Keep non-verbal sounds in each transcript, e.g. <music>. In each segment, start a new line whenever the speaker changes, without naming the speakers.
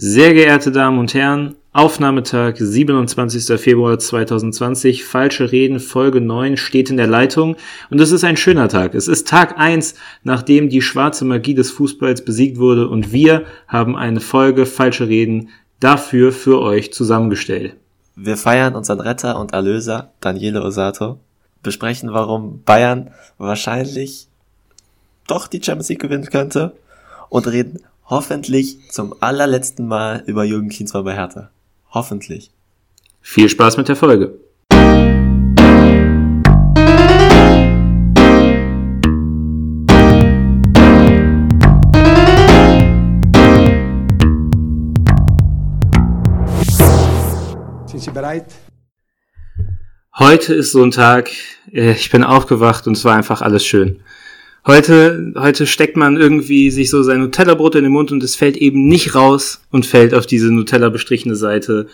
Sehr geehrte Damen und Herren, Aufnahmetag 27. Februar 2020, falsche Reden, Folge 9 steht in der Leitung und es ist ein schöner Tag. Es ist Tag 1, nachdem die schwarze Magie des Fußballs besiegt wurde und wir haben eine Folge falsche Reden dafür für euch zusammengestellt.
Wir feiern unseren Retter und Erlöser, Daniele Osato, besprechen, warum Bayern wahrscheinlich doch die Champions League gewinnen könnte und reden hoffentlich zum allerletzten Mal über Jürgen Klinsmann bei Hertha. Hoffentlich.
Viel Spaß mit der Folge.
Sind Sie bereit?
Heute ist so ein Tag, äh, ich bin aufgewacht und es war einfach alles schön. Heute, heute steckt man irgendwie sich so sein Nutella-Brot in den Mund und es fällt eben nicht raus und fällt auf diese Nutella bestrichene Seite.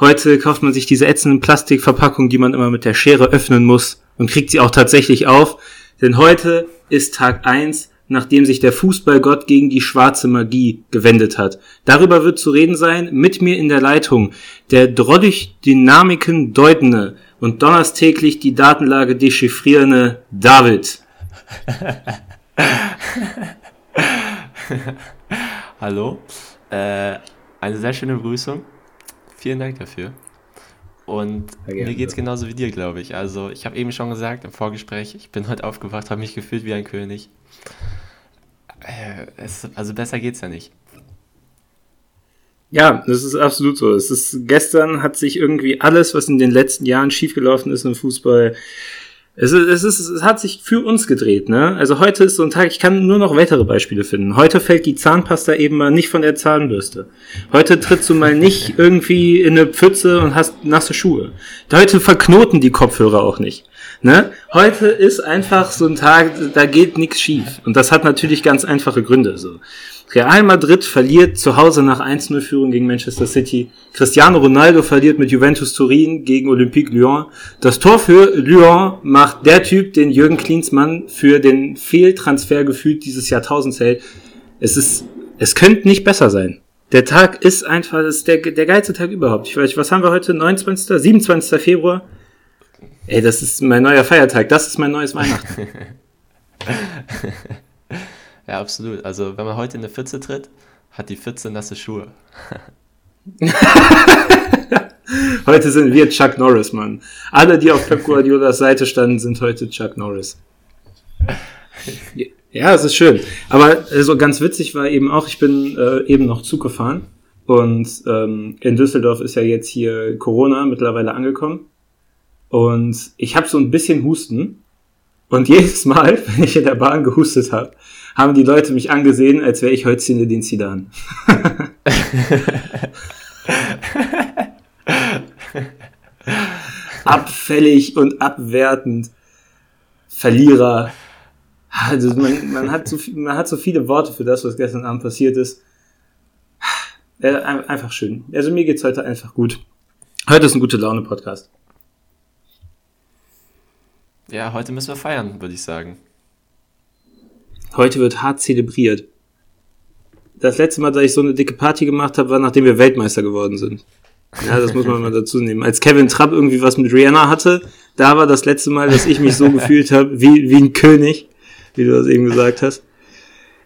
Heute kauft man sich diese ätzenden Plastikverpackungen, die man immer mit der Schere öffnen muss und kriegt sie auch tatsächlich auf. Denn heute ist Tag eins, nachdem sich der Fußballgott gegen die schwarze Magie gewendet hat. Darüber wird zu reden sein, mit mir in der Leitung, der drollig Dynamiken deutende und donnerstäglich die Datenlage dechiffrierende David. <laughs>
Hallo. Äh, eine sehr schöne Begrüßung. Vielen Dank dafür. Und mir geht's genauso wie dir, glaube ich. Also, ich habe eben schon gesagt im Vorgespräch, ich bin heute aufgewacht, habe mich gefühlt wie ein König. Äh, es, also besser geht's ja nicht.
Ja, das ist absolut so. Es ist gestern hat sich irgendwie alles, was in den letzten Jahren schiefgelaufen ist im Fußball, es, ist, es, ist, es hat sich für uns gedreht, ne? Also heute ist so ein Tag, ich kann nur noch weitere Beispiele finden. Heute fällt die Zahnpasta eben mal nicht von der Zahnbürste. Heute trittst du mal nicht <laughs> irgendwie in eine Pfütze und hast nasse Schuhe. Heute verknoten die Kopfhörer auch nicht. Ne? Heute ist einfach so ein Tag, da geht nichts schief. Und das hat natürlich ganz einfache Gründe. So. Real Madrid verliert zu Hause nach 1-0-Führung gegen Manchester City. Cristiano Ronaldo verliert mit Juventus Turin gegen Olympique Lyon. Das Tor für Lyon macht der Typ, den Jürgen Klinsmann für den Fehltransfer gefühlt dieses Jahrtausends hält. Es ist, es könnte nicht besser sein. Der Tag ist einfach, das ist der, der geilste Tag überhaupt. Ich weiß, was haben wir heute? 29., 27. Februar? Ey, das ist mein neuer Feiertag. Das ist mein neues Weihnachten. <laughs>
Ja, absolut. Also, wenn man heute in eine Pfütze tritt, hat die Pfütze nasse Schuhe. <laughs>
heute sind wir Chuck Norris, Mann. Alle, die auf Pep Guardiolas Seite standen, sind heute Chuck Norris. Ja, es ist schön. Aber also ganz witzig war eben auch, ich bin äh, eben noch Zug gefahren und ähm, in Düsseldorf ist ja jetzt hier Corona mittlerweile angekommen und ich habe so ein bisschen Husten und jedes Mal, <laughs> wenn ich in der Bahn gehustet habe, haben die Leute mich angesehen, als wäre ich heute Zinedine Zidane. <laughs> Abfällig und abwertend. Verlierer. Also man, man, hat so, man hat so viele Worte für das, was gestern Abend passiert ist. Einfach schön. Also mir geht's heute einfach gut. Heute ist ein gute Laune Podcast.
Ja, heute müssen wir feiern, würde ich sagen.
Heute wird hart zelebriert. Das letzte Mal, dass ich so eine dicke Party gemacht habe, war nachdem wir Weltmeister geworden sind. Ja, das muss man mal dazu nehmen. Als Kevin Trapp irgendwie was mit Rihanna hatte, da war das letzte Mal, dass ich mich so gefühlt habe, wie, wie ein König, wie du das eben gesagt hast.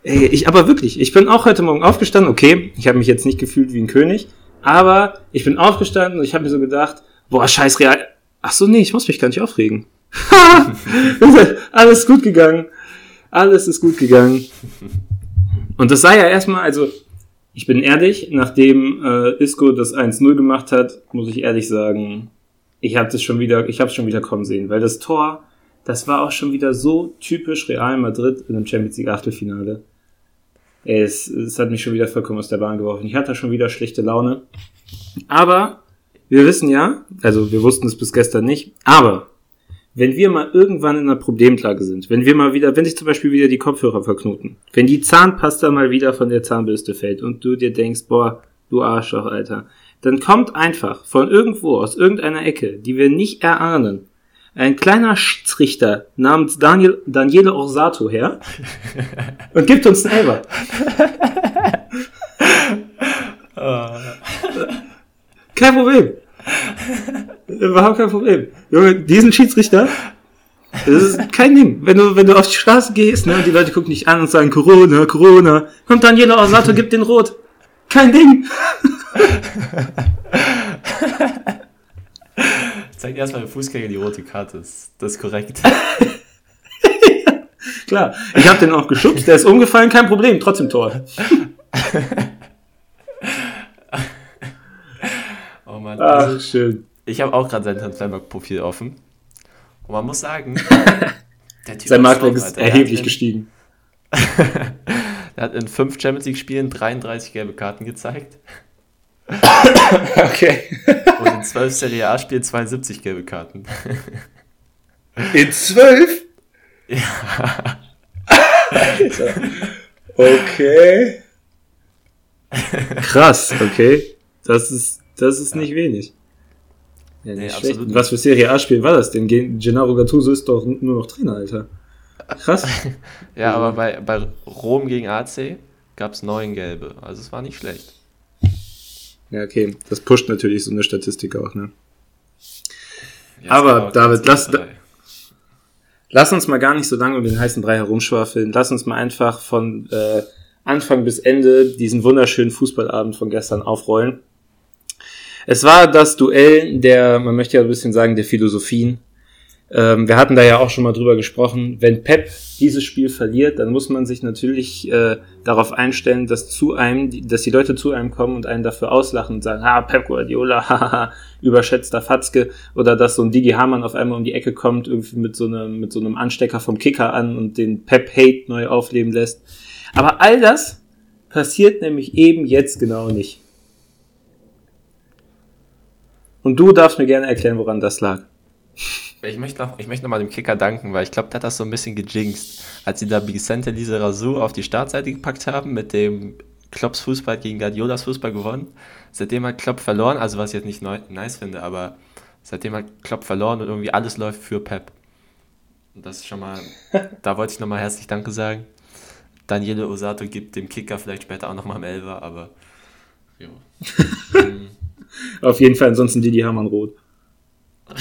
Ey, ich aber wirklich, ich bin auch heute Morgen aufgestanden, okay, ich habe mich jetzt nicht gefühlt wie ein König, aber ich bin aufgestanden und ich habe mir so gedacht, boah, scheiß Real. Ach so, nee, ich muss mich gar nicht aufregen. <laughs> Alles gut gegangen. Alles ist gut gegangen. Und das sei ja erstmal, also ich bin ehrlich, nachdem äh, Isco das 1-0 gemacht hat, muss ich ehrlich sagen, ich habe das schon wieder, ich habe schon wieder kommen sehen, weil das Tor, das war auch schon wieder so typisch Real Madrid in einem Champions League Achtelfinale. Es, es hat mich schon wieder vollkommen aus der Bahn geworfen. Ich hatte schon wieder schlechte Laune. Aber wir wissen ja, also wir wussten es bis gestern nicht, aber wenn wir mal irgendwann in einer Problemlage sind, wenn wir mal wieder, wenn sich zum Beispiel wieder die Kopfhörer verknoten, wenn die Zahnpasta mal wieder von der Zahnbürste fällt und du dir denkst, boah, du Arschloch, Alter, dann kommt einfach von irgendwo aus irgendeiner Ecke, die wir nicht erahnen, ein kleiner Schiedsrichter namens Daniel, Daniele Orsato her <laughs> und gibt uns einen Elber.
oh, <laughs>
Kein Problem. Überhaupt kein Problem. Junge, diesen Schiedsrichter, das ist kein Ding. Wenn du, wenn du auf die Straße gehst, ne, und die Leute gucken dich an und sagen Corona, Corona, kommt dann jeder aus Auto, gibt den Rot. Kein Ding. <laughs>
Zeig erstmal dem Fußgänger die rote Karte. Das, das ist korrekt. <laughs>
Klar. Ich habe den auch geschubst, der ist umgefallen, kein Problem, trotzdem Tor. <laughs>
oh Mann.
Ach, also, schön.
Ich habe auch gerade sein Transfermarkt-Profil offen. Und man muss sagen, <laughs>
sein Marktwert ist erheblich in, gestiegen. <laughs>
er hat in fünf Champions League-Spielen 33 gelbe Karten gezeigt. <laughs>
okay.
Und in zwölf Serie A-Spielen 72 gelbe Karten.
In zwölf? Ja. okay. Krass, okay. Das ist, das ist ja. nicht wenig. Ja, nee, Was für Serie A-Spiel war das denn? Gennaro Gattuso ist doch nur noch Trainer, Alter. Krass. <laughs>
ja, aber bei, bei Rom gegen AC gab es neun gelbe. Also es war nicht schlecht.
Ja, okay. Das pusht natürlich so eine Statistik auch, ne? Ja, aber David, lass, lass uns mal gar nicht so lange um den heißen Brei herumschwafeln. Lass uns mal einfach von äh, Anfang bis Ende diesen wunderschönen Fußballabend von gestern aufrollen. Es war das Duell der, man möchte ja ein bisschen sagen, der Philosophien. Ähm, wir hatten da ja auch schon mal drüber gesprochen. Wenn Pep dieses Spiel verliert, dann muss man sich natürlich äh, darauf einstellen, dass zu einem, dass die Leute zu einem kommen und einen dafür auslachen und sagen, ha, Pep Guardiola, <laughs> haha, überschätzter Fatzke, oder dass so ein Digi Hamann auf einmal um die Ecke kommt, irgendwie mit so einem, mit so einem Anstecker vom Kicker an und den Pep Hate neu aufleben lässt. Aber all das passiert nämlich eben jetzt genau nicht. Und du darfst mir gerne erklären, woran das lag.
Ich möchte noch, ich möchte noch mal dem Kicker danken, weil ich glaube, der hat das so ein bisschen gejinxt. Als sie da Vicente Lizarazu auf die Startseite gepackt haben, mit dem Klopps Fußball gegen Guardiolas Fußball gewonnen. Seitdem hat Klopp verloren, also was ich jetzt nicht neu, nice finde, aber seitdem hat Klopp verloren und irgendwie alles läuft für Pep. Und das ist schon mal, <laughs> da wollte ich nochmal herzlich Danke sagen. Daniele Osato gibt dem Kicker vielleicht später auch nochmal im Elfer, aber jo. <laughs>
Auf jeden Fall, ansonsten Didi Hamann rot. <laughs>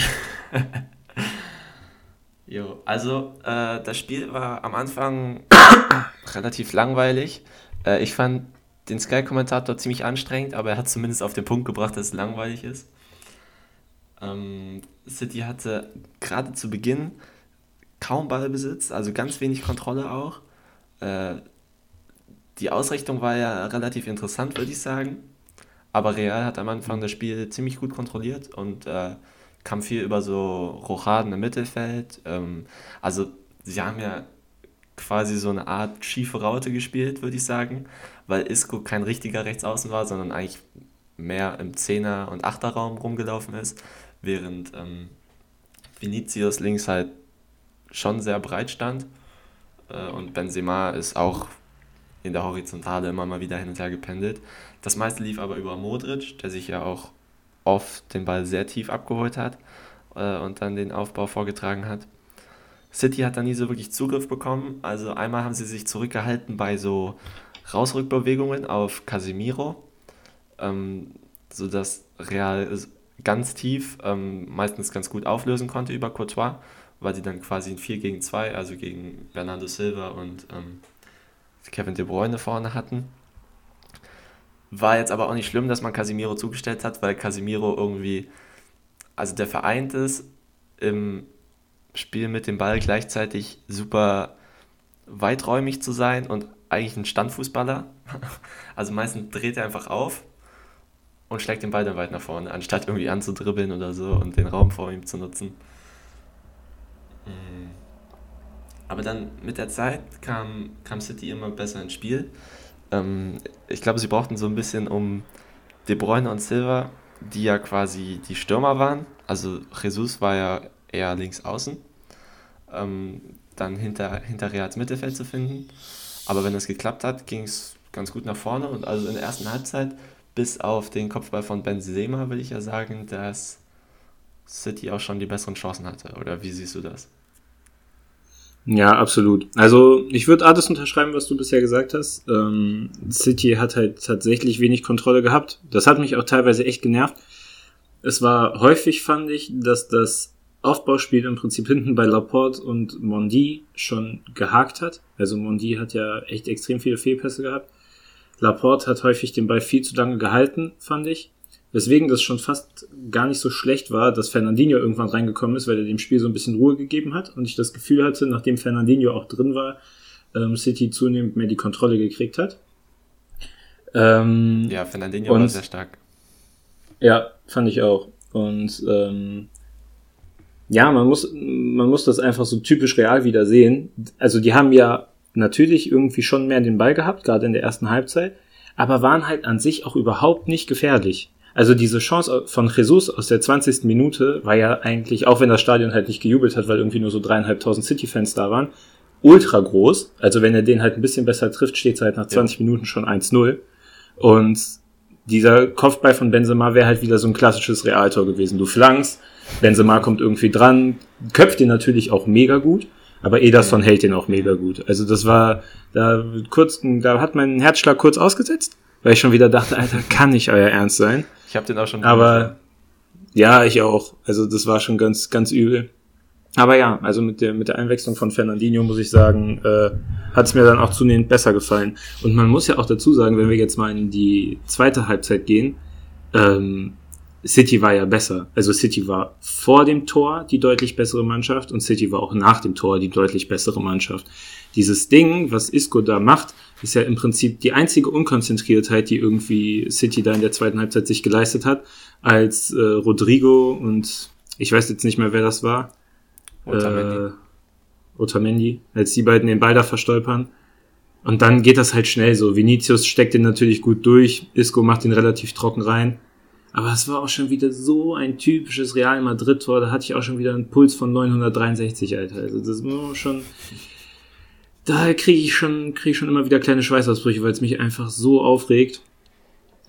jo, also äh, das Spiel war am Anfang <coughs> relativ langweilig. Äh, ich fand den Sky-Kommentator ziemlich anstrengend, aber er hat zumindest auf den Punkt gebracht, dass es langweilig ist. Ähm, City hatte gerade zu Beginn kaum Ballbesitz, also ganz wenig Kontrolle auch. Äh, die Ausrichtung war ja relativ interessant, würde ich sagen. Aber Real hat am Anfang das Spiel ziemlich gut kontrolliert und äh, kam viel über so Rochaden im Mittelfeld. Ähm, also sie haben ja quasi so eine Art schiefe Raute gespielt, würde ich sagen, weil Isco kein richtiger Rechtsaußen war, sondern eigentlich mehr im Zehner- und Achterraum rumgelaufen ist, während ähm, Vinicius links halt schon sehr breit stand äh, und Benzema ist auch in der Horizontale immer mal wieder hin und her gependelt. Das meiste lief aber über Modric, der sich ja auch oft den Ball sehr tief abgeholt hat äh, und dann den Aufbau vorgetragen hat. City hat da nie so wirklich Zugriff bekommen. Also einmal haben sie sich zurückgehalten bei so Rausrückbewegungen auf Casemiro, ähm, sodass Real ganz tief ähm, meistens ganz gut auflösen konnte über Courtois, weil sie dann quasi ein 4 gegen 2, also gegen Bernardo Silva und ähm, Kevin De Bruyne vorne hatten. War jetzt aber auch nicht schlimm, dass man Casimiro zugestellt hat, weil Casimiro irgendwie, also der vereint ist, im Spiel mit dem Ball gleichzeitig super weiträumig zu sein und eigentlich ein Standfußballer. <laughs> Also meistens dreht er einfach auf und schlägt den Ball dann weit nach vorne, anstatt irgendwie anzudribbeln oder so und den Raum vor ihm zu nutzen. Mhm. Aber dann mit der Zeit kam, kam City immer besser ins Spiel. Ähm, ich glaube, sie brauchten so ein bisschen um De Bruyne und Silva, die ja quasi die Stürmer waren. Also Jesus war ja eher links außen. Ähm, dann hinter, hinter Reals Mittelfeld zu finden. Aber wenn es geklappt hat, ging es ganz gut nach vorne. Und also in der ersten Halbzeit, bis auf den Kopfball von Benzema, will ich ja sagen, dass City auch schon die besseren Chancen hatte. Oder wie siehst du das?
Ja, absolut. Also ich würde alles unterschreiben, was du bisher gesagt hast. Ähm, City hat halt tatsächlich wenig Kontrolle gehabt. Das hat mich auch teilweise echt genervt. es war häufig, fand ich, dass das Aufbauspiel im Prinzip hinten bei Laporte und Mondi schon gehakt hat. Also Mondi hat ja echt extrem viele Fehlpässe gehabt. Laporte hat häufig den Ball viel zu lange gehalten, fand ich. Weswegen das schon fast gar nicht so schlecht war, dass Fernandinho irgendwann reingekommen ist, weil er dem Spiel so ein bisschen Ruhe gegeben hat und ich das Gefühl hatte, nachdem Fernandinho auch drin war, ähm, City zunehmend mehr die Kontrolle gekriegt hat.
Ähm, ja, Fernandinho und, war sehr stark.
Ja, fand ich auch. Und ähm, ja, man muss, man muss das einfach so typisch real wieder sehen. Also die haben ja natürlich irgendwie schon mehr den Ball gehabt, gerade in der ersten Halbzeit, aber waren halt an sich auch überhaupt nicht gefährlich. Also diese Chance von Jesus aus der 20. Minute war ja eigentlich, auch wenn das Stadion halt nicht gejubelt hat, weil irgendwie nur so dreieinhalbtausend City-Fans da waren, ultra groß. Also wenn er den halt ein bisschen besser trifft, steht es halt nach 20 ja. Minuten schon 1-0. Und dieser Kopfball von Benzema wäre halt wieder so ein klassisches Realtor gewesen. Du flankst, Benzema kommt irgendwie dran, köpft den natürlich auch mega gut, aber Ederson hält den auch mega gut. Also das war da kurz, da hat mein Herzschlag kurz ausgesetzt, weil ich schon wieder dachte, Alter, kann nicht euer Ernst sein.
Ich habe den auch schon.
Aber ja, ich auch. Also das war schon ganz, ganz übel. Aber ja, also mit der, mit der Einwechslung von Fernandinho muss ich sagen, äh, hat es mir dann auch zunehmend besser gefallen. Und man muss ja auch dazu sagen, wenn wir jetzt mal in die zweite Halbzeit gehen, ähm, City war ja besser. Also City war vor dem Tor die deutlich bessere Mannschaft und City war auch nach dem Tor die deutlich bessere Mannschaft. Dieses Ding, was Isco da macht, ist ja im Prinzip die einzige Unkonzentriertheit, die irgendwie City da in der zweiten Halbzeit sich geleistet hat, als äh, Rodrigo und ich weiß jetzt nicht mehr, wer das war. Otamendi. Äh, Otamendi, als die beiden den Ball da verstolpern. Und dann geht das halt schnell so. Vinicius steckt den natürlich gut durch, Isco macht ihn relativ trocken rein. Aber es war auch schon wieder so ein typisches Real Madrid-Tor. Da hatte ich auch schon wieder einen Puls von 963, Alter. Also das war schon. Da kriege ich schon, kriege ich schon immer wieder kleine Schweißausbrüche, weil es mich einfach so aufregt.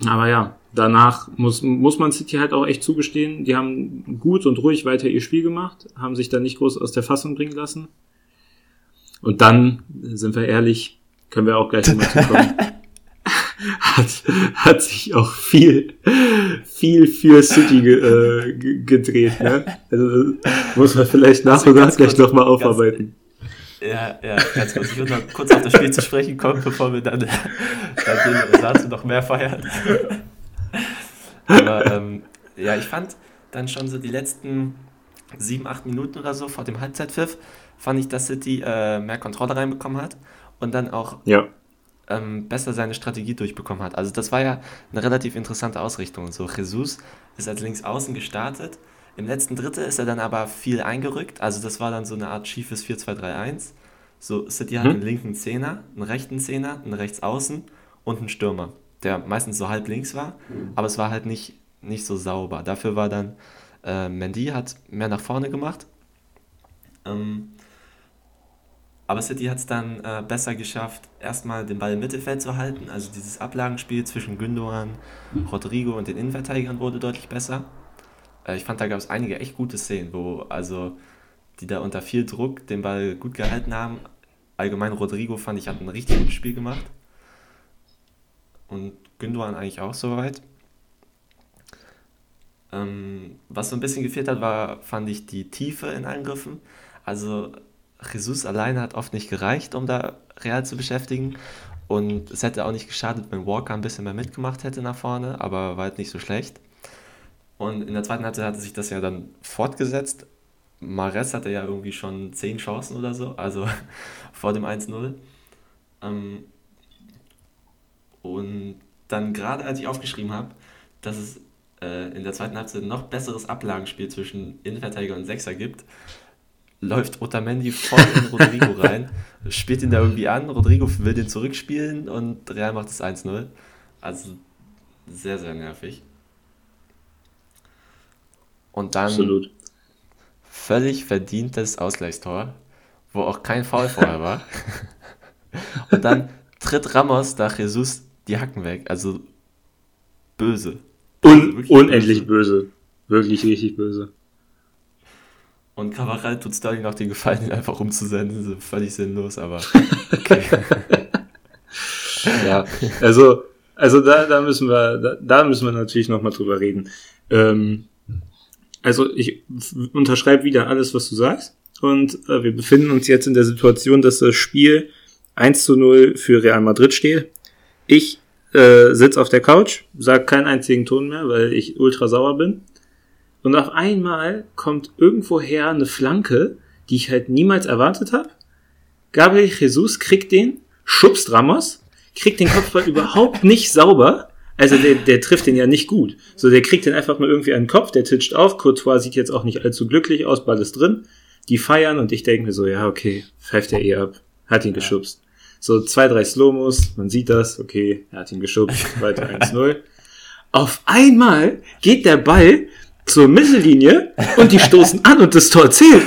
Aber ja, danach muss, muss man City halt auch echt zugestehen. Die haben gut und ruhig weiter ihr Spiel gemacht, haben sich da nicht groß aus der Fassung bringen lassen. Und dann, sind wir ehrlich, können wir auch gleich nochmal zukommen. <laughs> hat, hat sich auch viel, viel für City ge, äh, gedreht. Ne? Also muss man vielleicht nach und nach gleich nochmal aufarbeiten.
Ja, ja, ganz kurz. Ich würde noch kurz auf das Spiel zu sprechen kommen, bevor wir dann, <laughs> dann den Ersatz noch mehr feiern. Aber ähm, ja, ich fand dann schon so die letzten sieben, acht Minuten oder so vor dem Halbzeitpfiff, fand ich, dass City äh, mehr Kontrolle reinbekommen hat und dann auch
ja
ähm, besser seine Strategie durchbekommen hat. Also das war ja eine relativ interessante Ausrichtung. So Jesus ist als Linksaußen gestartet. Im letzten Drittel ist er dann aber viel eingerückt. Also das war dann so eine Art schiefes 4-2-3-1. So City hat hm. einen linken Zehner, einen rechten Zehner, einen Rechtsaußen und einen Stürmer, der meistens so halb links war, aber es war halt nicht, nicht so sauber. Dafür war dann äh, Mendy hat mehr nach vorne gemacht. Ähm, aber City hat es dann äh, besser geschafft, erstmal den Ball im Mittelfeld zu halten. Also dieses Ablagenspiel zwischen Gündogan, Rodrigo und den Innenverteidigern wurde deutlich besser. Äh, ich fand, da gab es einige echt gute Szenen, wo also die da unter viel Druck den Ball gut gehalten haben. Allgemein Rodrigo fand ich, hat ein richtig gutes Spiel gemacht. Und Gündogan eigentlich auch soweit. Ähm, was so ein bisschen gefehlt hat, war, fand ich, die Tiefe in Angriffen. Also Jesus alleine hat oft nicht gereicht, um da Real zu beschäftigen. Und es hätte auch nicht geschadet, wenn Walker ein bisschen mehr mitgemacht hätte nach vorne, aber war halt nicht so schlecht. Und in der zweiten Halbzeit hatte sich das ja dann fortgesetzt. Mares hatte ja irgendwie schon zehn Chancen oder so, also <laughs> vor dem 1-0. Ähm, und dann gerade als ich aufgeschrieben habe, dass es äh, in der zweiten Halbzeit noch besseres Ablagenspiel zwischen Innenverteidiger und Sechser gibt, läuft Otamendi voll in <laughs> Rodrigo rein, spielt ihn da irgendwie an, Rodrigo will den zurückspielen und Real macht es 1-0. Also sehr, sehr nervig. Und dann Absolut. völlig verdientes Ausgleichstor, wo auch kein Foul vorher war. <laughs> und dann tritt Ramos da Jesus die Hacken weg. Also böse.
Un also unendlich böse. böse. Wirklich richtig böse.
Und Cavaral tut Sterling noch den Gefallen, ihn einfach umzusenden. So völlig sinnlos, aber okay. <laughs>
ja, also, also da, da müssen wir, da, da müssen wir natürlich nochmal drüber reden. Ähm, also ich unterschreibe wieder alles, was du sagst. Und äh, wir befinden uns jetzt in der Situation, dass das Spiel 1 zu 0 für Real Madrid steht. Ich äh, sitze auf der Couch, sag keinen einzigen Ton mehr, weil ich ultra sauer bin. Und auf einmal kommt irgendwoher eine Flanke, die ich halt niemals erwartet habe. Gabriel Jesus kriegt den, schubst Ramos, kriegt den Kopfball <laughs> überhaupt nicht sauber. Also der, der trifft den ja nicht gut. So, der kriegt den einfach mal irgendwie an den Kopf, der titscht auf. Courtois sieht jetzt auch nicht allzu glücklich aus, Ball ist drin. Die feiern und ich denke mir so, ja, okay, pfeift er eh ab. Hat ihn geschubst. So zwei, drei Slomos, man sieht das, okay, er hat ihn geschubst, <laughs> weiter 1-0. Auf einmal geht der Ball zur Mittellinie und die stoßen an und das Tor zählt.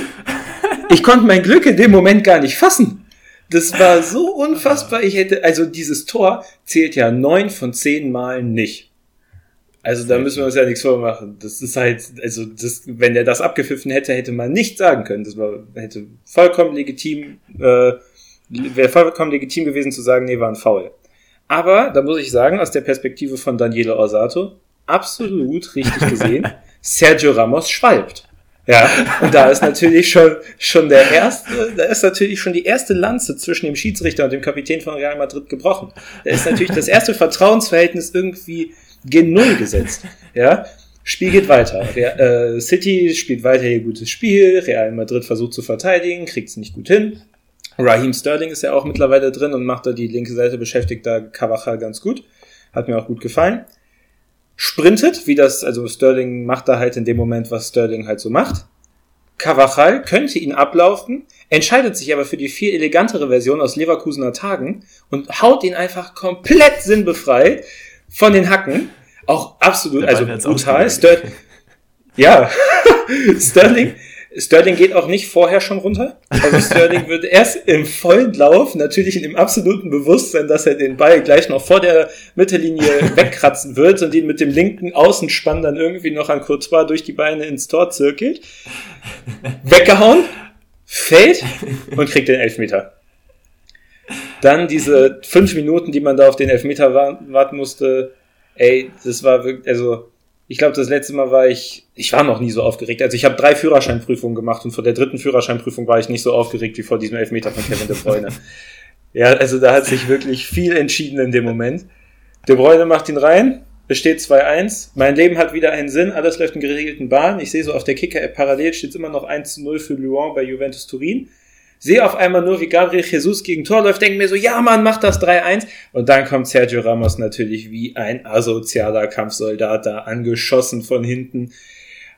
Ich konnte mein Glück in dem Moment gar nicht fassen. Das war so unfassbar. Ich hätte, also dieses Tor zählt ja neun von zehn Malen nicht. Also da müssen wir uns ja nichts vormachen. Das ist halt, also das, wenn der das abgepfiffen hätte, hätte man nicht sagen können. Das war, hätte vollkommen legitim, äh, wäre vollkommen legitim gewesen zu sagen, nee, war ein Foul. Aber da muss ich sagen, aus der Perspektive von Daniele Orsato, absolut richtig gesehen. <laughs> Sergio Ramos schwalbt. Ja, und da ist natürlich schon, schon der erste, da ist natürlich schon die erste Lanze zwischen dem Schiedsrichter und dem Kapitän von Real Madrid gebrochen. Da ist natürlich das erste Vertrauensverhältnis irgendwie gen Null gesetzt. Ja, Spiel geht weiter. Real, äh, City spielt weiter ihr gutes Spiel. Real Madrid versucht zu verteidigen, kriegt es nicht gut hin. Raheem Sterling ist ja auch mittlerweile drin und macht da die linke Seite beschäftigt da Cavachal ganz gut. Hat mir auch gut gefallen sprintet, wie das, also Sterling macht da halt in dem Moment, was Sterling halt so macht. Cavachal könnte ihn ablaufen, entscheidet sich aber für die viel elegantere Version aus Leverkusener Tagen und haut ihn einfach komplett sinnbefreit von den Hacken. Auch absolut, also brutal. Ster ja, <laughs> Sterling, Sterling geht auch nicht vorher schon runter. Also Sterling <laughs> wird erst im vollen Lauf, natürlich in dem absoluten Bewusstsein, dass er den Ball gleich noch vor der Mittellinie <laughs> wegkratzen wird und ihn mit dem linken Außenspann dann irgendwie noch an Courtois durch die Beine ins Tor zirkelt. Weggehauen, fällt und kriegt den Elfmeter. Dann diese fünf Minuten, die man da auf den Elfmeter warten musste, ey, das war wirklich, also ich glaube, das letzte Mal war ich, ich war noch nie so aufgeregt. Also ich habe drei Führerscheinprüfungen gemacht und vor der dritten Führerscheinprüfung war ich nicht so aufgeregt wie vor diesem Elfmeter von Kevin De Bruyne. <laughs> ja, also da hat sich wirklich viel entschieden in dem Moment. De Bruyne macht ihn rein, es steht 2-1. Mein Leben hat wieder einen Sinn, alles läuft in geregelten Bahnen. Ich sehe so auf der Kicker-App parallel steht immer noch 1-0 für Lyon bei Juventus Turin sehe auf einmal nur, wie Gabriel Jesus gegen Tor läuft, denke mir so, ja Mann, mach das 3-1. Und dann kommt Sergio Ramos natürlich wie ein asozialer Kampfsoldat da angeschossen von hinten,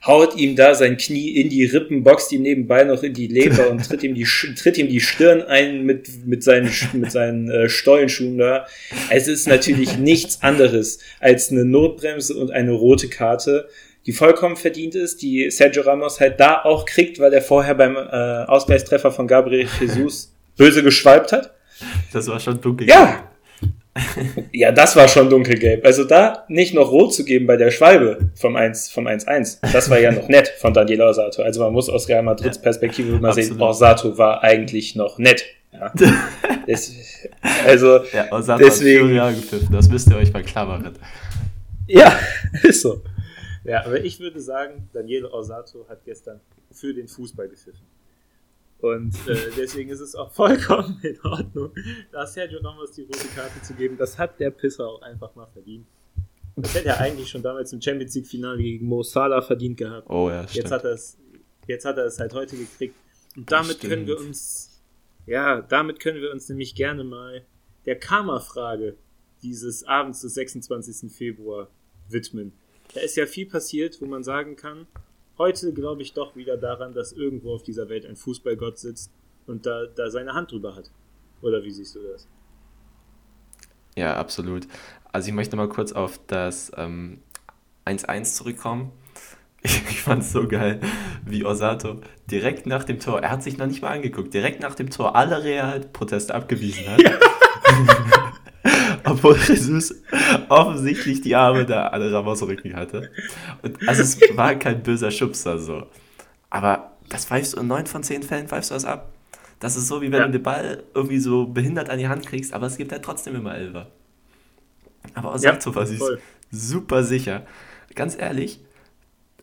haut ihm da sein Knie in die Rippen, boxt ihm nebenbei noch in die Leber und tritt ihm die, <laughs> tritt ihm die Stirn ein mit, mit seinen, mit seinen äh, Stollenschuhen da. Es ist natürlich <laughs> nichts anderes als eine Notbremse und eine rote Karte die vollkommen verdient ist, die Sergio Ramos halt da auch kriegt, weil er vorher beim äh, Ausgleichstreffer von Gabriel Jesus <laughs> böse geschwalbt hat.
Das war schon dunkelgelb.
Ja. <laughs> ja, das war schon dunkelgelb. Also da nicht noch rot zu geben bei der Schwalbe vom 1 vom 1-1, das war ja noch nett von Daniel Orsato. Also man muss aus Real Madrids Perspektive mal sehen, Orsato war eigentlich noch nett. Ja. <laughs> Das, also
ja, Orsato deswegen, hat das müsst ihr euch mal klar machen.
Ja, <laughs> ist so. Ja, aber ich würde sagen, Daniele Orsato hat gestern für den Fußball gepfiffen. Und äh, deswegen ist es auch vollkommen in Ordnung, da Sergio Ramos die rote Karte zu geben. Das hat der Pisser auch einfach mal verdient. Das hätte er eigentlich schon damals im Champions League Finale gegen Mo Salah verdient gehabt.
Oh ja,
stimmt. Jetzt hat er es, jetzt hat er es halt heute gekriegt. Und damit können wir uns, ja, damit können wir uns nämlich gerne mal der Karma-Frage dieses Abends des 26. Februar widmen da ist ja viel passiert, wo man sagen kann, heute glaube ich doch wieder daran, dass irgendwo auf dieser Welt ein Fußballgott sitzt und da, da seine Hand drüber hat. Oder wie siehst du das?
Ja, absolut. Also ich möchte mal kurz auf das 1-1 ähm, zurückkommen. <laughs> Ich, ich fand es so geil, wie Osato direkt nach dem Tor, er hat sich noch nicht mal angeguckt, direkt nach dem Tor alle Real-Proteste abgewiesen hat. Ja. <laughs> obwohl Jesus offensichtlich die Arme da an Ramos Rücken hatte. Und also es war kein böser Schubser so. Aber das pfeifst du in neun von zehn Fällen pfeifst du das ab. Das ist so, wie wenn ja. du den Ball irgendwie so behindert an die Hand kriegst, aber es gibt ja trotzdem immer Elfer. Aber auch ja, war sie super sicher. Ganz ehrlich,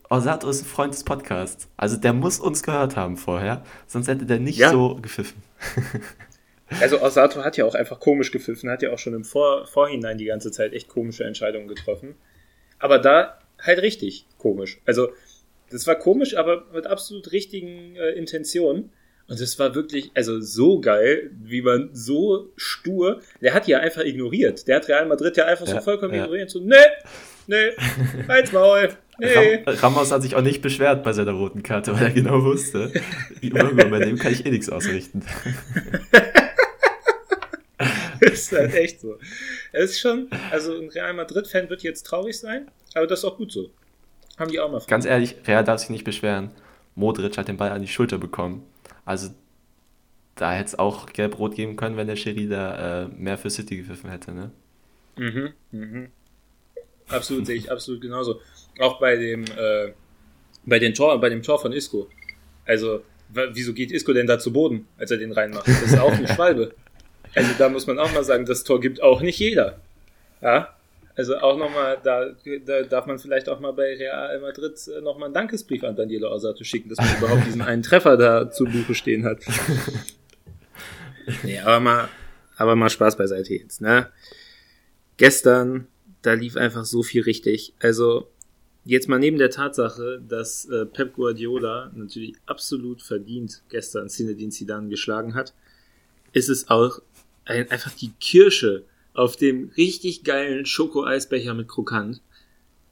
Osato ist ein Freund des Podcasts. Also der muss uns gehört haben vorher, sonst hätte der nicht ja. so gepfiffen. <laughs>
Also Osato hat ja auch einfach komisch gepfiffen, hat ja auch schon im Vor Vorhinein die ganze Zeit echt komische Entscheidungen getroffen. Aber da halt richtig komisch. Also das war komisch, aber mit absolut richtigen äh, Intentionen. Und das war wirklich, also so geil, wie man so stur, der hat ja einfach ignoriert. Der hat Real Madrid ja einfach ja, so vollkommen ja. ignoriert. So, ne, ne, halt's Maul, nee.
Ramos hat sich auch nicht beschwert bei seiner roten Karte, weil er genau wusste, bei dem kann ich eh nichts ausrichten. <laughs> <laughs>
ist halt echt so. Es ist schon, also ein Real Madrid-Fan wird jetzt traurig sein, aber das ist auch gut so. Haben die auch mal.
Ganz ehrlich, Real darf sich nicht beschweren. Modric hat den Ball an die Schulter bekommen. Also da hätte es auch gelb-rot geben können, wenn der Schiri da äh, mehr für City gepfiffen hätte, ne?
Mhm, mhm. Absolut, sehe ich absolut genauso. Auch bei dem, äh, bei, den Tor, bei dem Tor von Isco. Also, wieso geht Isco denn da zu Boden, als er den reinmacht? Das ist auch eine <laughs> Schwalbe. Also da muss man auch mal sagen, das Tor gibt auch nicht jeder. Ja, also auch nochmal, da, da darf man vielleicht auch mal bei Real Madrid äh, nochmal einen Dankesbrief an Daniele Osato schicken, dass man <laughs> überhaupt diesen einen Treffer da zu Buche stehen hat. Nee, aber mal, aber mal Spaß beiseite jetzt, ne? Gestern, da lief einfach so viel richtig. Also, jetzt mal neben der Tatsache, dass äh, Pep Guardiola natürlich absolut verdient gestern Zinedine Zidane geschlagen hat, ist es auch ein, einfach die Kirsche auf dem richtig geilen Schoko-Eisbecher mit Krokant,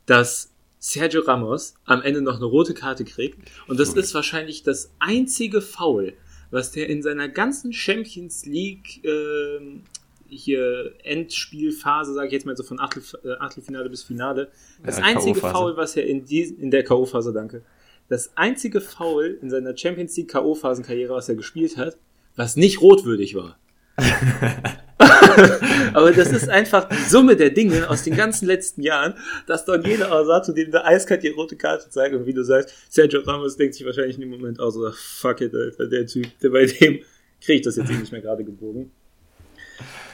dass Sergio Ramos am Ende noch eine rote Karte kriegt. Und das ist wahrscheinlich das einzige Foul, was der in seiner ganzen Champions League äh, hier Endspielphase, sage ich jetzt mal so von Achtel, äh, Achtelfinale bis Finale, das ja, einzige Foul, was er in, die, in der K.O.-Phase, danke, das einzige Foul in seiner Champions League K.O.-Phasenkarriere, was er gespielt hat, was nicht rotwürdig war. <laughs> Aber das ist einfach die Summe der Dinge aus den ganzen letzten Jahren, dass dann jeder Osato dem der eiskalt die rote Karte zeigt und wie du sagst, Sergio Ramos denkt sich wahrscheinlich in dem Moment auch so, fuck it, Alter, der Typ, der bei dem kriege ich das jetzt eh nicht mehr gerade gebogen.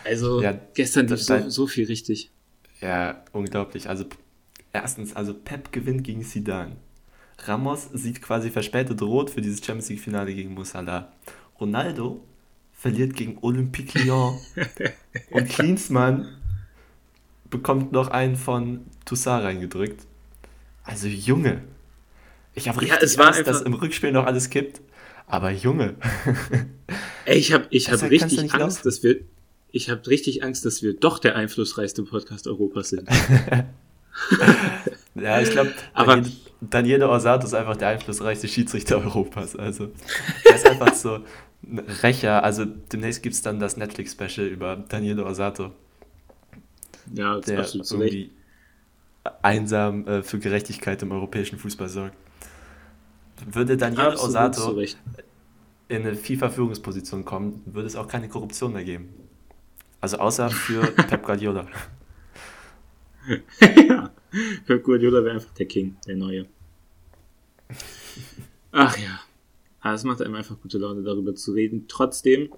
Also ja, gestern lief so, so viel richtig.
Ja, unglaublich. Also erstens, also Pep gewinnt gegen Sidan. Ramos sieht quasi verspätet rot für dieses Champions League Finale gegen Musala. Ronaldo verliert gegen Olympique Lyon. <laughs> und Klinsmann bekommt noch einen von Toussaint reingedrückt. Also Junge. Ich habe richtig ja, Angst, dass im Rückspiel noch alles kippt. Aber Junge. <laughs>
Ey, ich habe ich hab richtig Angst, laufen. dass wir ich habe richtig Angst, dass wir doch der einflussreichste Podcast Europas sind. <laughs>
ja, ich glaube, Daniele Orsato ist einfach der einflussreichste Schiedsrichter Europas. Also, er ist einfach so, Rächer, also demnächst gibt es dann das Netflix-Special über Daniele Osato. Ja, der irgendwie einsam äh, für Gerechtigkeit im europäischen Fußball sorgt. Würde Daniele absolut Osato in eine FIFA-Führungsposition kommen, würde es auch keine Korruption mehr geben. Also außer für <laughs> Pep Guardiola. <laughs>
ja, Pep Guardiola wäre einfach der King, der Neue. Ach ja. Aber es macht einem einfach gute Laune, darüber zu reden. Trotzdem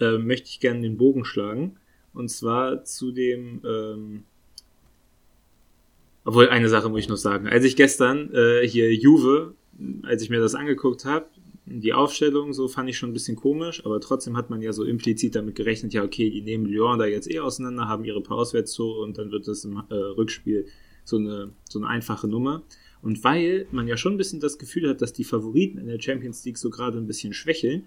äh, möchte ich gerne den Bogen schlagen. Und zwar zu dem, ähm, obwohl eine Sache muss ich noch sagen. Als ich gestern äh, hier Juve, als ich mir das angeguckt habe, die Aufstellung so fand ich schon ein bisschen komisch, aber trotzdem hat man ja so implizit damit gerechnet, ja okay, die nehmen Lyon da jetzt eh auseinander, haben ihre paar Auswärtstore und dann wird das im äh, Rückspiel so eine, so eine einfache Nummer. Und weil man ja schon ein bisschen das Gefühl hat, dass die Favoriten in der Champions League so gerade ein bisschen schwächeln,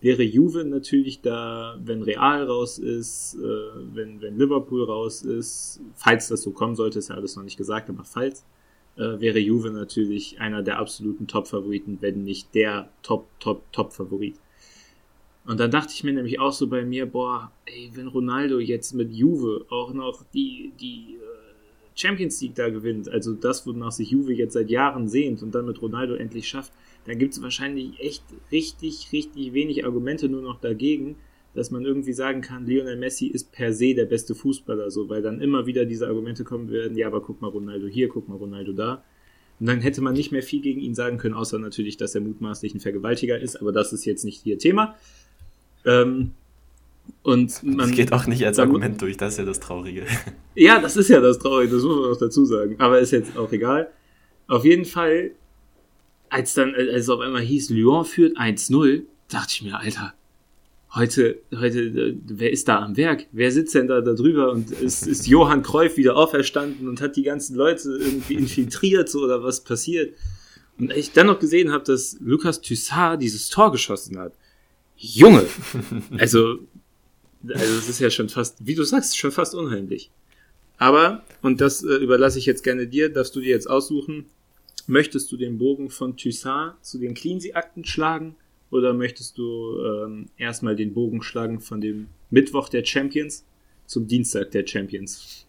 wäre Juve natürlich da, wenn Real raus ist, äh, wenn, wenn Liverpool raus ist, falls das so kommen sollte, ist ja alles noch nicht gesagt, aber falls, äh, wäre Juve natürlich einer der absoluten Top-Favoriten, wenn nicht der Top, Top, Top-Favorit. Und dann dachte ich mir nämlich auch so bei mir, boah, ey, wenn Ronaldo jetzt mit Juve auch noch die, die äh, Champions League da gewinnt, also das, wonach sich Juve jetzt seit Jahren sehnt und dann mit Ronaldo endlich schafft, dann gibt es wahrscheinlich echt richtig, richtig wenig Argumente nur noch dagegen, dass man irgendwie sagen kann, Lionel Messi ist per se der beste Fußballer, so, weil dann immer wieder diese Argumente kommen werden, ja, aber guck mal Ronaldo hier, guck mal Ronaldo da. Und dann hätte man nicht mehr viel gegen ihn sagen können, außer natürlich, dass er mutmaßlich ein Vergewaltiger ist, aber das ist jetzt nicht ihr Thema. Ähm, und
man, das geht auch nicht als Argument durch, das ist ja das Traurige. <laughs>
Ja, das ist ja das Traurige, das muss man auch dazu sagen. Aber ist jetzt auch egal. Auf jeden Fall als dann, als es auf einmal hieß, Lyon führt 1-0, dachte ich mir, Alter, heute, heute, wer ist da am Werk? Wer sitzt denn da, da drüber? Und ist, <laughs> ist Johann Kreuf wieder auferstanden und hat die ganzen Leute irgendwie infiltriert so oder was passiert? Und ich dann noch gesehen habe, dass Lukas Thyssard dieses Tor geschossen hat. Junge! <laughs> Also, also es ist ja schon fast, wie du sagst, schon fast unheimlich. Aber, und das äh, überlasse ich jetzt gerne dir, darfst du dir jetzt aussuchen, möchtest du den Bogen von Thyssard zu den Cleansea-Akten schlagen oder möchtest du ähm, erstmal den Bogen schlagen von dem Mittwoch der Champions zum Dienstag der Champions?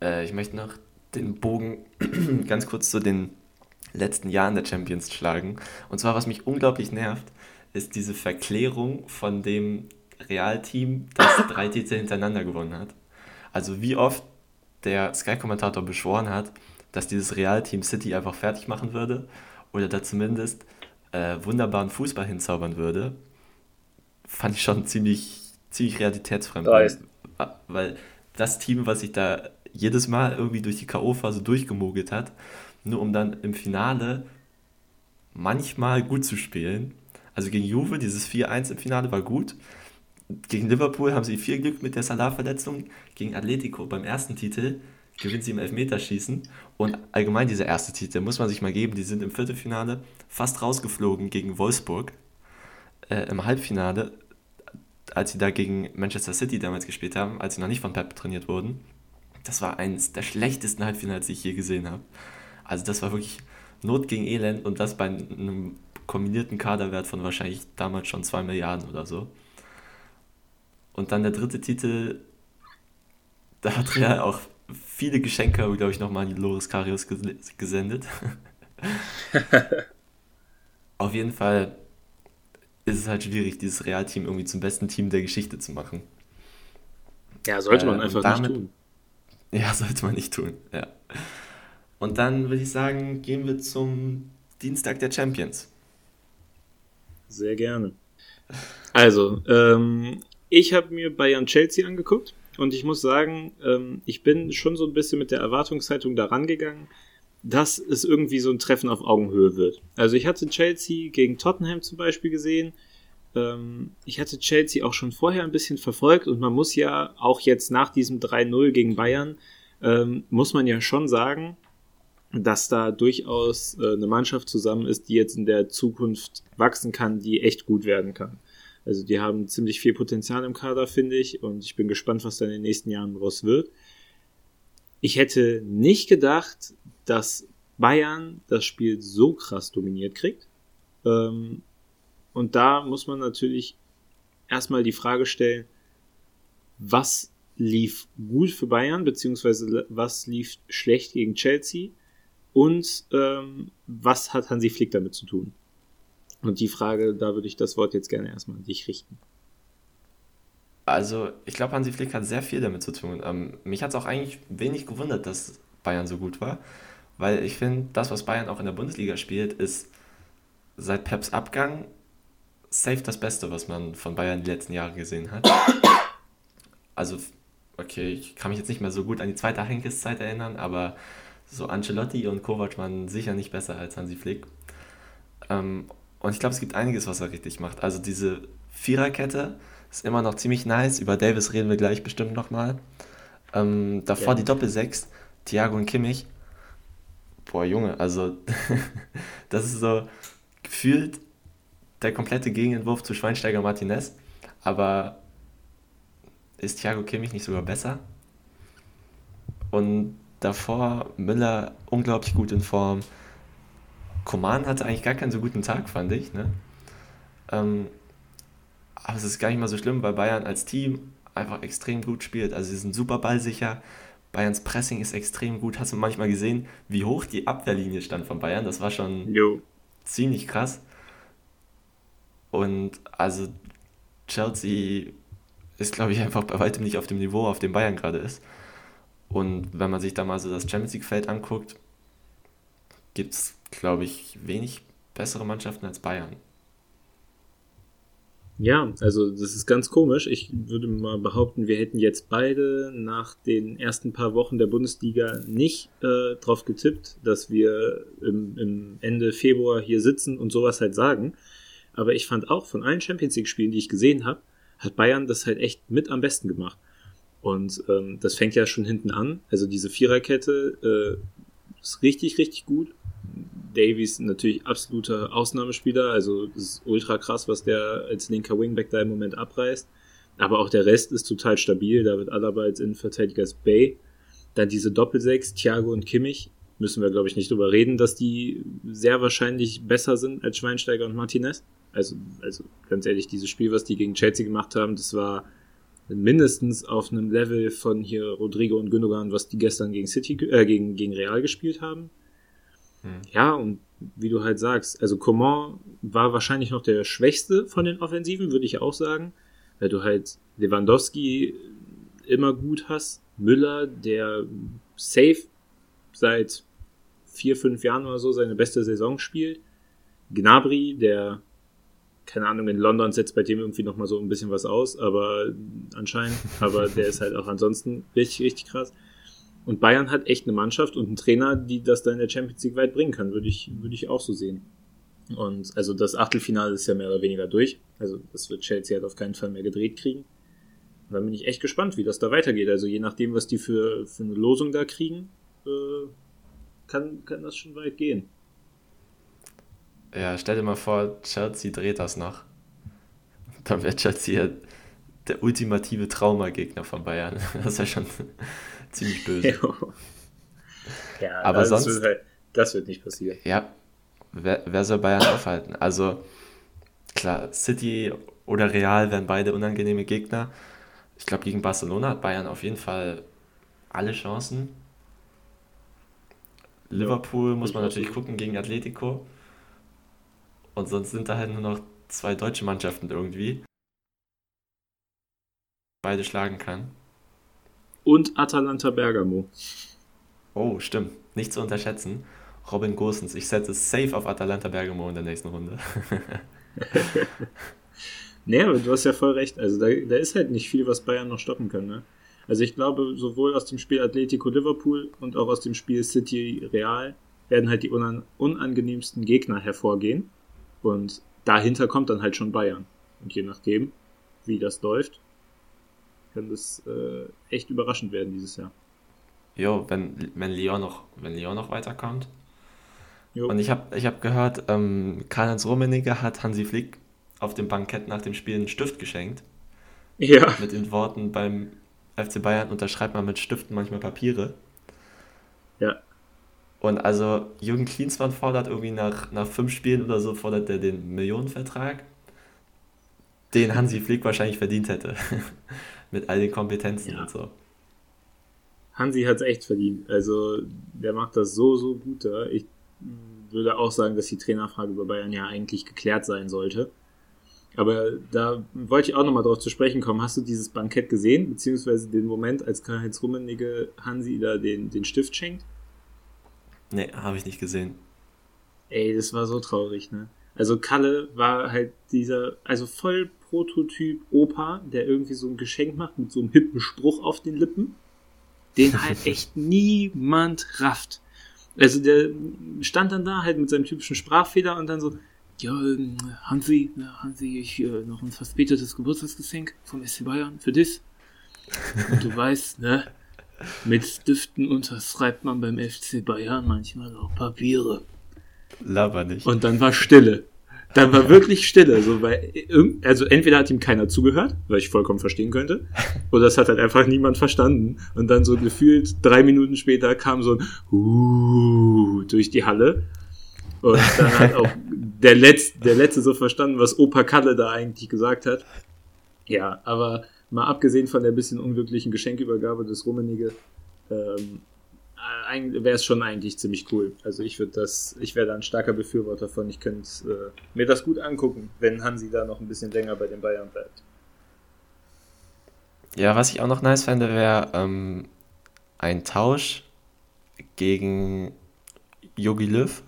Äh, ich möchte noch den Bogen <clears throat> ganz kurz zu den letzten Jahren der Champions schlagen. Und zwar, was mich unglaublich nervt, ist diese Verklärung von dem Realteam, das <laughs> drei Titel hintereinander gewonnen hat. Also wie oft der Sky-Kommentator beschworen hat, dass dieses Realteam City einfach fertig machen würde oder da zumindest äh, wunderbaren Fußball hinzaubern würde, fand ich schon ziemlich, ziemlich realitätsfremd. Dreist. Weil das Team, was sich da jedes Mal irgendwie durch die K.O.-Phase durchgemogelt hat, nur um dann im Finale manchmal gut zu spielen. Also gegen Juve, dieses 4-1 im Finale war gut. Gegen Liverpool haben sie viel Glück mit der Salah-Verletzung. Gegen Atletico beim ersten Titel gewinnt sie im Elfmeterschießen. Und allgemein dieser erste Titel, muss man sich mal geben, die sind im Viertelfinale fast rausgeflogen gegen Wolfsburg. Äh, Im Halbfinale, als sie da gegen Manchester City damals gespielt haben, als sie noch nicht von Pep trainiert wurden. Das war eines der schlechtesten Halbfinals, die ich je gesehen habe. Also das war wirklich Not gegen Elend und das bei einem kombinierten Kaderwert von wahrscheinlich damals schon 2 Milliarden oder so. Und dann der dritte Titel, da hat Real auch viele Geschenke, glaube ich, nochmal an die Loris Karius gesendet. <laughs> Auf jeden Fall ist es halt schwierig, dieses Real-Team irgendwie zum besten Team der Geschichte zu machen.
Ja, sollte man äh, einfach damit, nicht tun. <laughs>
Ja, sollte man nicht tun, ja. Und dann würde ich sagen, gehen wir zum Dienstag der Champions.
Sehr gerne. Also, ähm, ich habe mir Bayern Chelsea angeguckt und ich muss sagen, ähm, ich bin schon so ein bisschen mit der Erwartungshaltung da rangegangen, dass es irgendwie so ein Treffen auf Augenhöhe wird. Also ich hatte Chelsea gegen Tottenham zum Beispiel gesehen. Ähm, ich hatte Chelsea auch schon vorher ein bisschen verfolgt und man muss ja auch jetzt nach diesem 3-0 gegen Bayern, ähm, muss man ja schon sagen, dass da durchaus äh, eine Mannschaft zusammen ist, die jetzt in der Zukunft wachsen kann, die echt gut werden kann. Also die haben ziemlich viel Potenzial im Kader, finde ich, und ich bin gespannt, was da in den nächsten Jahren raus wird. Ich hätte nicht gedacht, dass Bayern das Spiel so krass dominiert kriegt. Ähm, und da muss man natürlich erstmal die Frage stellen, was lief gut für Bayern, beziehungsweise was lief schlecht gegen Chelsea und ähm, was hat Hansi Flick damit zu tun? Und die Frage, da würde ich das Wort jetzt gerne erstmal an dich richten.
Also, ich glaube, Hansi Flick hat sehr viel damit zu tun. Ähm, mich hat es auch eigentlich wenig gewundert, dass Bayern so gut war, weil ich finde, das, was Bayern auch in der Bundesliga spielt, ist seit Peps Abgang safe das Beste, was man von Bayern die letzten Jahre gesehen hat. Also, okay, ich kann mich jetzt nicht mehr so gut an die zweite Henkes-Zeit erinnern, aber so Ancelotti und Kovac waren sicher nicht besser als Hansi Flick. Ähm, und ich glaube, es gibt einiges, was er richtig macht. Also diese Viererkette ist immer noch ziemlich nice. Über Davis reden wir gleich bestimmt nochmal. Ähm, davor ja. die Doppel-6, Thiago und Kimmich. Boah, Junge, also <laughs> das ist so gefühlt der komplette Gegenentwurf zu Schweinsteiger Martinez. Aber ist Thiago Kimmich nicht sogar besser? Und davor Müller unglaublich gut in Form. Coman hatte eigentlich gar keinen so guten Tag, fand ich. Ne? Ähm, aber es ist gar nicht mal so schlimm, weil Bayern als Team einfach extrem gut spielt. Also sie sind super ballsicher. Bayerns Pressing ist extrem gut. Hast du manchmal gesehen, wie hoch die Abwehrlinie stand von Bayern? Das war schon jo. ziemlich krass. Und also Chelsea ist, glaube ich, einfach bei weitem nicht auf dem Niveau, auf dem Bayern gerade ist. Und wenn man sich da mal so das Champions League-Feld anguckt, gibt es glaube ich, wenig bessere Mannschaften als Bayern.
Ja, also das ist ganz komisch. Ich würde mal behaupten, wir hätten jetzt beide nach den ersten paar Wochen der Bundesliga nicht äh, drauf getippt, dass wir im, im Ende Februar hier sitzen und sowas halt sagen. Aber ich fand auch von allen Champions League-Spielen, die ich gesehen habe, hat Bayern das halt echt mit am besten gemacht. Und ähm, das fängt ja schon hinten an. Also diese Viererkette äh, ist richtig, richtig gut. Davies natürlich absoluter Ausnahmespieler, also es ist ultra krass, was der als linker Wingback da im Moment abreißt. Aber auch der Rest ist total stabil. Da wird Alaba als Innenverteidiger ist Bay. Dann diese Doppelsechs, Thiago und Kimmich. Müssen wir, glaube ich, nicht drüber reden, dass die sehr wahrscheinlich besser sind als Schweinsteiger und Martinez. Also, also ganz ehrlich, dieses Spiel, was die gegen Chelsea gemacht haben, das war mindestens auf einem Level von hier Rodrigo und Gündogan, was die gestern gegen City, äh, gegen, gegen Real gespielt haben. Hm. Ja, und wie du halt sagst, also Coman war wahrscheinlich noch der schwächste von den Offensiven, würde ich auch sagen, weil du halt Lewandowski immer gut hast, Müller, der safe seit vier, fünf Jahren oder so seine beste Saison spielt, Gnabry, der keine Ahnung, in London setzt bei dem irgendwie nochmal so ein bisschen was aus, aber anscheinend, <laughs> aber der ist halt auch ansonsten richtig, richtig krass. Und Bayern hat echt eine Mannschaft und einen Trainer, die das da in der Champions League weit bringen kann, würde ich, würde ich auch so sehen. Und also das Achtelfinale ist ja mehr oder weniger durch. Also das wird Chelsea halt auf keinen Fall mehr gedreht kriegen. Und dann bin ich echt gespannt, wie das da weitergeht. Also je nachdem, was die für, für eine Losung da kriegen, äh, kann, kann das schon weit gehen.
Ja, stell dir mal vor, Chelsea dreht das noch. Dann wäre Chelsea ja der ultimative Traumagegner von Bayern. <laughs> Das ist ja schon <laughs> ziemlich böse.
ja, aber sonst. Wird halt, das wird nicht passieren.
Ja, wer, wer soll Bayern aufhalten? Also, klar, City oder Real wären beide unangenehme Gegner. Ich glaube, gegen Barcelona hat Bayern auf jeden Fall alle Chancen. Liverpool muss man natürlich gucken gegen Atletico. Und sonst sind da halt nur noch zwei deutsche Mannschaften irgendwie. Beide schlagen kann
und Atalanta Bergamo.
Oh, stimmt. Nicht zu unterschätzen. Robin Gosens. Ich setze safe auf Atalanta Bergamo in der nächsten Runde. <laughs>
nee, aber du hast ja voll recht. Also da, da ist halt nicht viel, was Bayern noch stoppen kann. Ne? Also ich glaube, sowohl aus dem Spiel Atletico Liverpool und auch aus dem Spiel City Real werden halt die unan unangenehmsten Gegner hervorgehen. Und dahinter kommt dann halt schon Bayern. Und je nachdem, wie das läuft, kann das äh, echt überraschend werden dieses Jahr.
Jo, wenn, wenn Lyon noch, wenn Lyon noch weiterkommt. Jo. Und ich habe ich hab gehört, ähm, Karl-Heinz Rummenigge hat Hansi Flick auf dem Bankett nach dem Spiel einen Stift geschenkt. Ja. Mit den Worten, beim FC Bayern unterschreibt man mit Stiften manchmal Papiere. Ja. Und also Jürgen Klinsmann fordert irgendwie nach, nach fünf Spielen oder so, fordert er den Millionenvertrag, den Hansi Flick wahrscheinlich verdient hätte. <laughs> mit all den Kompetenzen ja. und so.
Hansi hat es echt verdient. Also, der macht das so, so gut da. Ich würde auch sagen, dass die Trainerfrage bei Bayern ja eigentlich geklärt sein sollte. Aber da wollte ich auch nochmal drauf zu sprechen kommen. Hast du dieses Bankett gesehen, beziehungsweise den Moment, als Karl-Heinz Rummenigge Hansi da den, den Stift schenkt?
Nee, habe ich nicht gesehen.
Ey, das war so traurig, ne? Also Kalle war halt dieser, also voll Prototyp Opa, der irgendwie so ein Geschenk macht mit so einem hippen Spruch auf den Lippen, den halt <laughs> echt niemand rafft. Also der stand dann da halt mit seinem typischen Sprachfehler und dann so, ja, ähm, Hansi, Hansi, ich äh, noch ein verspätetes Geburtstagsgeschenk vom SC Bayern für dich. Und du weißt, ne, mit Stiften unterschreibt man beim FC Bayern manchmal auch Papiere.
Laber nicht.
Und dann war Stille. Dann war wirklich Stille, so, weil, also entweder hat ihm keiner zugehört, weil ich vollkommen verstehen könnte, <laughs> oder es hat halt einfach niemand verstanden. Und dann so gefühlt drei Minuten später kam so ein uh, durch die Halle. Und dann hat auch <laughs> der Letzte, der Letzte so verstanden, was Opa Kalle da eigentlich gesagt hat. Ja, aber mal abgesehen von der bisschen unglücklichen Geschenkübergabe des Rummenige, ähm, wäre es schon eigentlich ziemlich cool. Also ich würde das, ich wäre da ein starker Befürworter von. Ich könnte äh, mir das gut angucken, wenn Hansi da noch ein bisschen länger bei den Bayern bleibt.
Ja, was ich auch noch nice fände, wäre ähm, ein Tausch gegen Yogi Löw.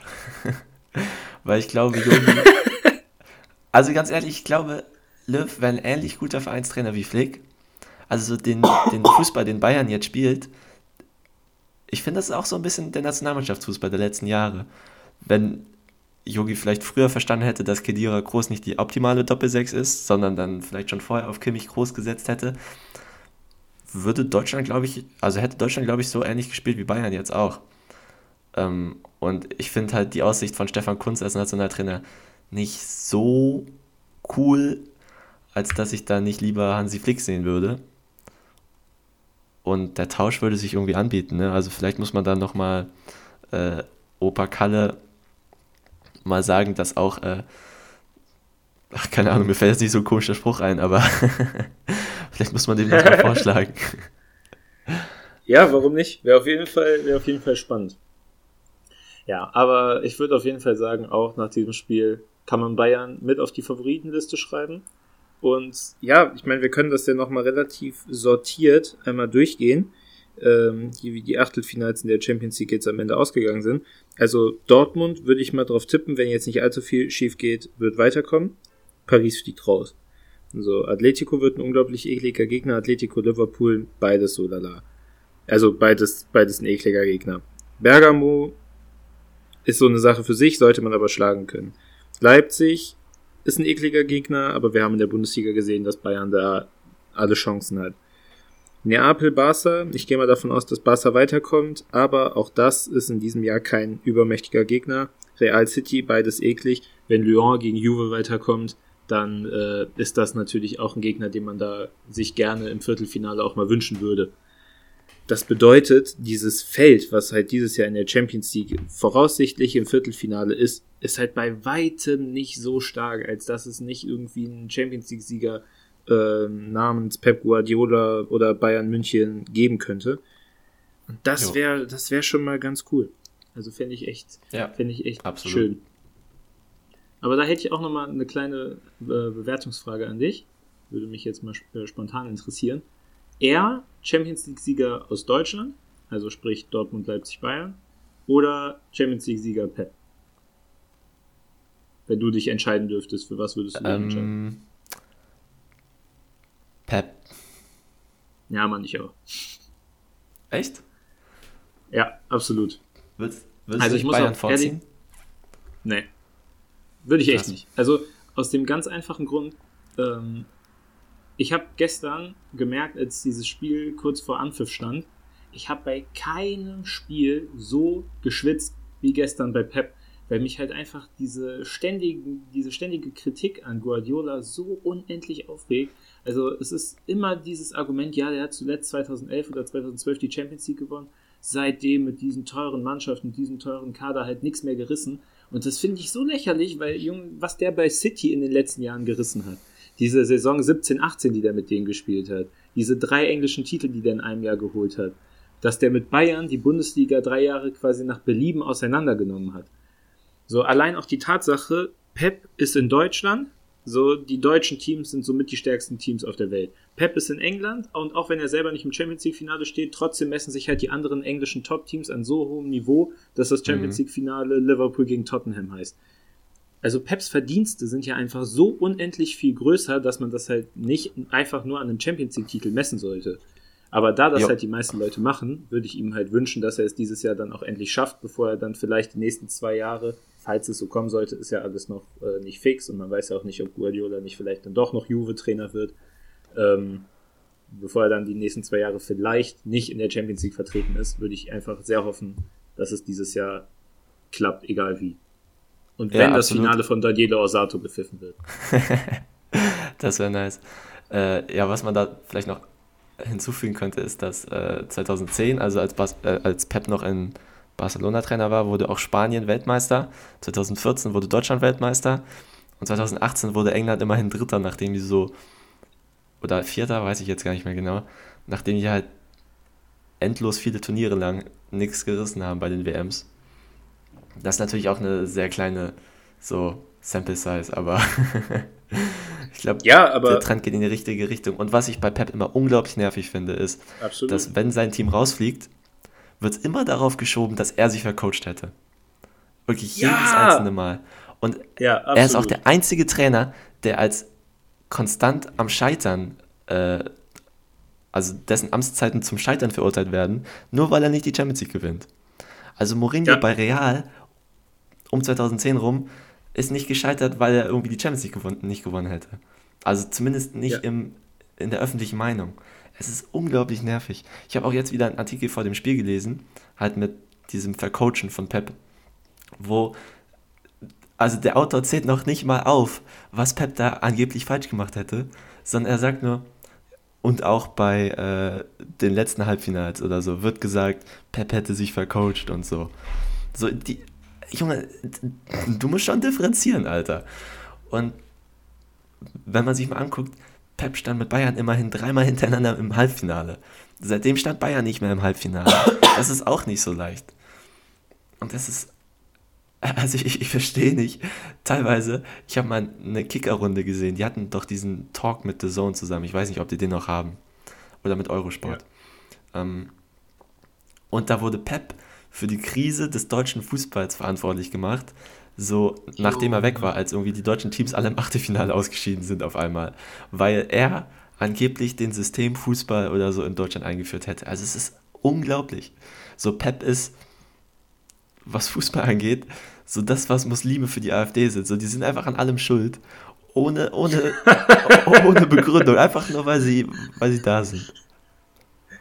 <laughs> Weil ich glaube, Yogi. <laughs> also ganz ehrlich, ich glaube, Löw wäre ein ähnlich guter Vereinstrainer wie Flick. Also den, den Fußball, den Bayern jetzt spielt, ich finde, das ist auch so ein bisschen der Nationalmannschaftsfußball der letzten Jahre. Wenn Yogi vielleicht früher verstanden hätte, dass Kedira Groß nicht die optimale Doppelsechs ist, sondern dann vielleicht schon vorher auf Kimmich Groß gesetzt hätte, würde Deutschland, glaube ich, also hätte Deutschland, glaube ich, so ähnlich gespielt wie Bayern jetzt auch. Ähm, und ich finde halt die Aussicht von Stefan Kunz als Nationaltrainer nicht so cool, als dass ich da nicht lieber Hansi Flick sehen würde. Und der Tausch würde sich irgendwie anbieten. Ne? Also vielleicht muss man da nochmal äh, Opa Kalle mal sagen, dass auch, äh, ach, keine Ahnung, mir fällt jetzt nicht so ein komischer Spruch ein, aber <laughs> vielleicht muss man das mal <laughs> vorschlagen.
Ja, warum nicht? Wäre auf jeden Fall, wäre auf jeden Fall spannend. Ja, aber ich würde auf jeden Fall sagen, auch nach diesem Spiel kann man Bayern mit auf die Favoritenliste schreiben. Und ja, ich meine, wir können das ja nochmal relativ sortiert einmal durchgehen, ähm, wie die Achtelfinals in der Champions League jetzt am Ende ausgegangen sind. Also Dortmund würde ich mal drauf tippen, wenn jetzt nicht allzu viel schief geht, wird weiterkommen. Paris fliegt raus. Also Atletico wird ein unglaublich ekliger Gegner, Atletico Liverpool, beides so lala. Also beides, beides ein ekliger Gegner. Bergamo ist so eine Sache für sich, sollte man aber schlagen können. Leipzig ist ein ekliger Gegner, aber wir haben in der Bundesliga gesehen, dass Bayern da alle Chancen hat. Neapel, Barca, ich gehe mal davon aus, dass Barca weiterkommt, aber auch das ist in diesem Jahr kein übermächtiger Gegner. Real City, beides eklig. Wenn Lyon gegen Juve weiterkommt, dann äh, ist das natürlich auch ein Gegner, den man da sich gerne im Viertelfinale auch mal wünschen würde. Das bedeutet, dieses Feld, was halt dieses Jahr in der Champions League voraussichtlich im Viertelfinale ist, ist halt bei weitem nicht so stark, als dass es nicht irgendwie einen Champions League-Sieger äh, namens Pep Guardiola oder Bayern München geben könnte. Und das wäre, das wäre schon mal ganz cool. Also fände ich echt, ja, fände ich echt absolut. schön. Aber da hätte ich auch noch mal eine kleine äh, Bewertungsfrage an dich. Würde mich jetzt mal äh, spontan interessieren. Er Champions League-Sieger aus Deutschland, also sprich Dortmund, Leipzig, Bayern, oder Champions League-Sieger Pep? Wenn du dich entscheiden dürftest, für was würdest du dich ähm, entscheiden?
Pep.
Ja, Mann, ich auch.
Echt?
Ja, absolut.
Willst, willst also ich muss Bayern vorziehen?
Nee. Würde ich echt nicht. Also aus dem ganz einfachen Grund, ähm, ich habe gestern gemerkt, als dieses Spiel kurz vor Anpfiff stand, ich habe bei keinem Spiel so geschwitzt wie gestern bei Pep weil mich halt einfach diese, ständigen, diese ständige Kritik an Guardiola so unendlich aufregt. Also es ist immer dieses Argument, ja, der hat zuletzt 2011 oder 2012 die Champions League gewonnen, seitdem mit diesen teuren Mannschaften, diesem teuren Kader halt nichts mehr gerissen. Und das finde ich so lächerlich, weil, Jung, was der bei City in den letzten Jahren gerissen hat. Diese Saison 17, 18, die der mit denen gespielt hat. Diese drei englischen Titel, die der in einem Jahr geholt hat. Dass der mit Bayern die Bundesliga drei Jahre quasi nach Belieben auseinandergenommen hat. So, allein auch die Tatsache, Pep ist in Deutschland, so, die deutschen Teams sind somit die stärksten Teams auf der Welt. Pep ist in England und auch wenn er selber nicht im Champions League Finale steht, trotzdem messen sich halt die anderen englischen Top-Teams an so hohem Niveau, dass das Champions mhm. League Finale Liverpool gegen Tottenham heißt. Also Peps Verdienste sind ja einfach so unendlich viel größer, dass man das halt nicht einfach nur an einem Champions League Titel messen sollte. Aber da das jo. halt die meisten Leute machen, würde ich ihm halt wünschen, dass er es dieses Jahr dann auch endlich schafft, bevor er dann vielleicht die nächsten zwei Jahre falls es so kommen sollte, ist ja alles noch äh, nicht fix und man weiß ja auch nicht, ob Guardiola nicht vielleicht dann doch noch Juve-Trainer wird. Ähm, bevor er dann die nächsten zwei Jahre vielleicht nicht in der Champions League vertreten ist, würde ich einfach sehr hoffen, dass es dieses Jahr klappt, egal wie. Und wenn ja, das Finale von Daniele Osato gepfiffen wird. <laughs>
das wäre nice. Äh, ja, was man da vielleicht noch hinzufügen könnte, ist, dass äh, 2010, also als, Bas äh, als Pep noch in Barcelona-Trainer war, wurde auch Spanien Weltmeister. 2014 wurde Deutschland Weltmeister. Und 2018 wurde England immerhin Dritter, nachdem die so, oder Vierter, weiß ich jetzt gar nicht mehr genau, nachdem die halt endlos viele Turniere lang nichts gerissen haben bei den WMs. Das ist natürlich auch eine sehr kleine so Sample Size, aber <laughs> ich glaube, ja, der Trend geht in die richtige Richtung. Und was ich bei Pep immer unglaublich nervig finde, ist, absolut. dass wenn sein Team rausfliegt, wird es immer darauf geschoben, dass er sich vercoacht hätte. Wirklich ja. jedes einzelne Mal. Und ja, er ist auch der einzige Trainer, der als konstant am Scheitern, äh, also dessen Amtszeiten zum Scheitern verurteilt werden, nur weil er nicht die Champions League gewinnt. Also Mourinho ja. bei Real um 2010 rum ist nicht gescheitert, weil er irgendwie die Champions League gewonnen, nicht gewonnen hätte. Also zumindest nicht ja. im, in der öffentlichen Meinung. Es ist unglaublich nervig. Ich habe auch jetzt wieder einen Artikel vor dem Spiel gelesen, halt mit diesem Vercoachen von Pep, wo also der Autor zählt noch nicht mal auf, was Pep da angeblich falsch gemacht hätte, sondern er sagt nur, und auch bei äh, den letzten Halbfinals oder so wird gesagt, Pep hätte sich vercoacht und so. So, die, Junge, du musst schon differenzieren, Alter. Und wenn man sich mal anguckt, Pep stand mit Bayern immerhin dreimal hintereinander im Halbfinale. Seitdem stand Bayern nicht mehr im Halbfinale. Das ist auch nicht so leicht. Und das ist also ich, ich verstehe nicht. Teilweise, ich habe mal eine Kicker-Runde gesehen, die hatten doch diesen Talk mit The Zone zusammen. Ich weiß nicht, ob die den noch haben. Oder mit Eurosport. Ja. Ähm, und da wurde Pep für die Krise des deutschen Fußballs verantwortlich gemacht. So, nachdem er weg war, als irgendwie die deutschen Teams alle im Achtelfinale ausgeschieden sind auf einmal. Weil er angeblich den Systemfußball oder so in Deutschland eingeführt hätte. Also es ist unglaublich. So, Pep ist was Fußball angeht, so das, was Muslime für die AfD sind. So, die sind einfach an allem schuld. Ohne, ohne, <laughs> ohne Begründung. Einfach nur, weil sie, weil sie da sind.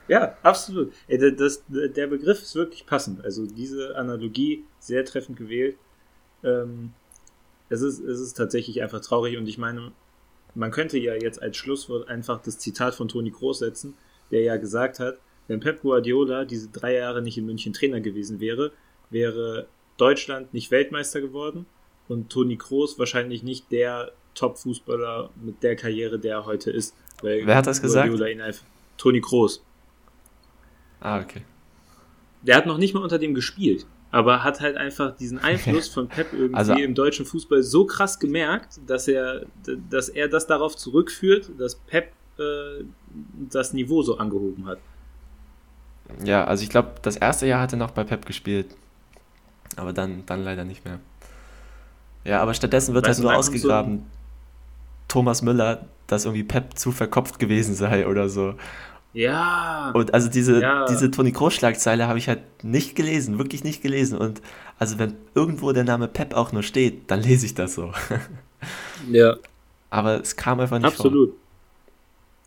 Ja, absolut. Das, der Begriff ist wirklich passend. Also diese Analogie sehr treffend gewählt. Ähm, es, ist, es ist tatsächlich einfach traurig und ich meine, man könnte ja jetzt als Schlusswort einfach das Zitat von Toni Kroos setzen, der ja gesagt hat, wenn Pep Guardiola diese drei Jahre nicht in München Trainer gewesen wäre, wäre Deutschland nicht Weltmeister geworden und Toni Kroos wahrscheinlich nicht der Top-Fußballer mit der Karriere, der er heute ist.
Wer hat das gesagt?
Toni Kroos.
Ah, okay.
Der hat noch nicht mal unter dem gespielt, aber hat halt einfach diesen <laughs> Einfluss von Pep irgendwie also, im deutschen Fußball so krass gemerkt, dass er, dass er das darauf zurückführt, dass Pep äh, das Niveau so angehoben hat.
Ja, also ich glaube, das erste Jahr hat er noch bei Pep gespielt. Aber dann, dann leider nicht mehr. Ja, aber stattdessen wird weißt halt nur ausgegraben, so Thomas Müller, dass irgendwie Pep zu verkopft gewesen sei oder so.
Ja.
Und also diese, ja. diese Toni Kroos-Schlagzeile habe ich halt nicht gelesen, wirklich nicht gelesen. Und also wenn irgendwo der Name Pep auch nur steht, dann lese ich das so. <laughs>
ja.
Aber es kam einfach nicht
Absolut.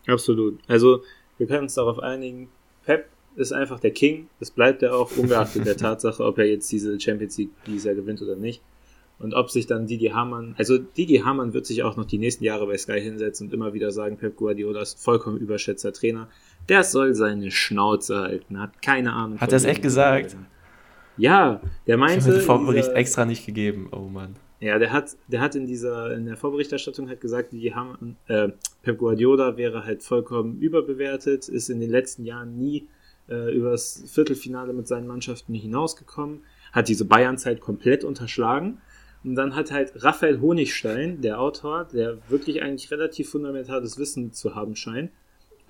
vor. Absolut. Also wir können uns darauf einigen, Pep ist einfach der King. Das bleibt er auch, ungeachtet der <laughs> Tatsache, ob er jetzt diese Champions League dieses Jahr gewinnt oder nicht. Und ob sich dann Didi Hamann, also Didi Hamann wird sich auch noch die nächsten Jahre bei Sky hinsetzen und immer wieder sagen, Pep Guardiola ist vollkommen überschätzter Trainer. Der soll seine Schnauze halten, hat keine Ahnung.
Hat er es echt gesagt?
Ja, der meinte. Ich habe
den Vorbericht extra nicht gegeben, oh Mann.
Ja, der hat, der hat in dieser, in der Vorberichterstattung halt gesagt, die haben, äh, Pep Guardiola wäre halt vollkommen überbewertet, ist in den letzten Jahren nie äh, übers Viertelfinale mit seinen Mannschaften hinausgekommen, hat diese Bayernzeit komplett unterschlagen. Und dann hat halt Raphael Honigstein, der Autor, der wirklich eigentlich relativ fundamentales Wissen zu haben scheint,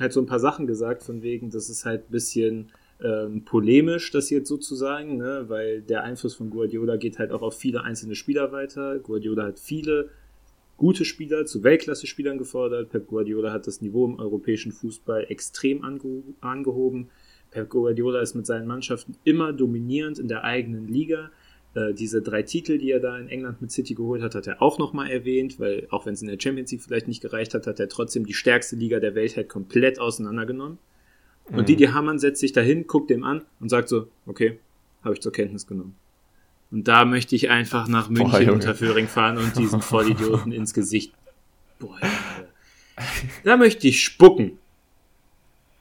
halt so ein paar Sachen gesagt, von wegen, das ist halt ein bisschen ähm, polemisch, das jetzt sozusagen, ne? weil der Einfluss von Guardiola geht halt auch auf viele einzelne Spieler weiter. Guardiola hat viele gute Spieler zu Weltklasse-Spielern gefordert. Pep Guardiola hat das Niveau im europäischen Fußball extrem ange angehoben. Pep Guardiola ist mit seinen Mannschaften immer dominierend in der eigenen Liga. Äh, diese drei Titel, die er da in England mit City geholt hat, hat er auch nochmal erwähnt, weil auch wenn es in der Champions League vielleicht nicht gereicht hat, hat er trotzdem die stärkste Liga der Welt halt komplett auseinandergenommen. Mhm. Und Didi Hamann setzt sich dahin, guckt dem an und sagt so, okay, habe ich zur Kenntnis genommen. Und da möchte ich einfach nach München Boah, unter Föhring fahren und diesen <laughs> Vollidioten ins Gesicht. Boah, da möchte ich spucken.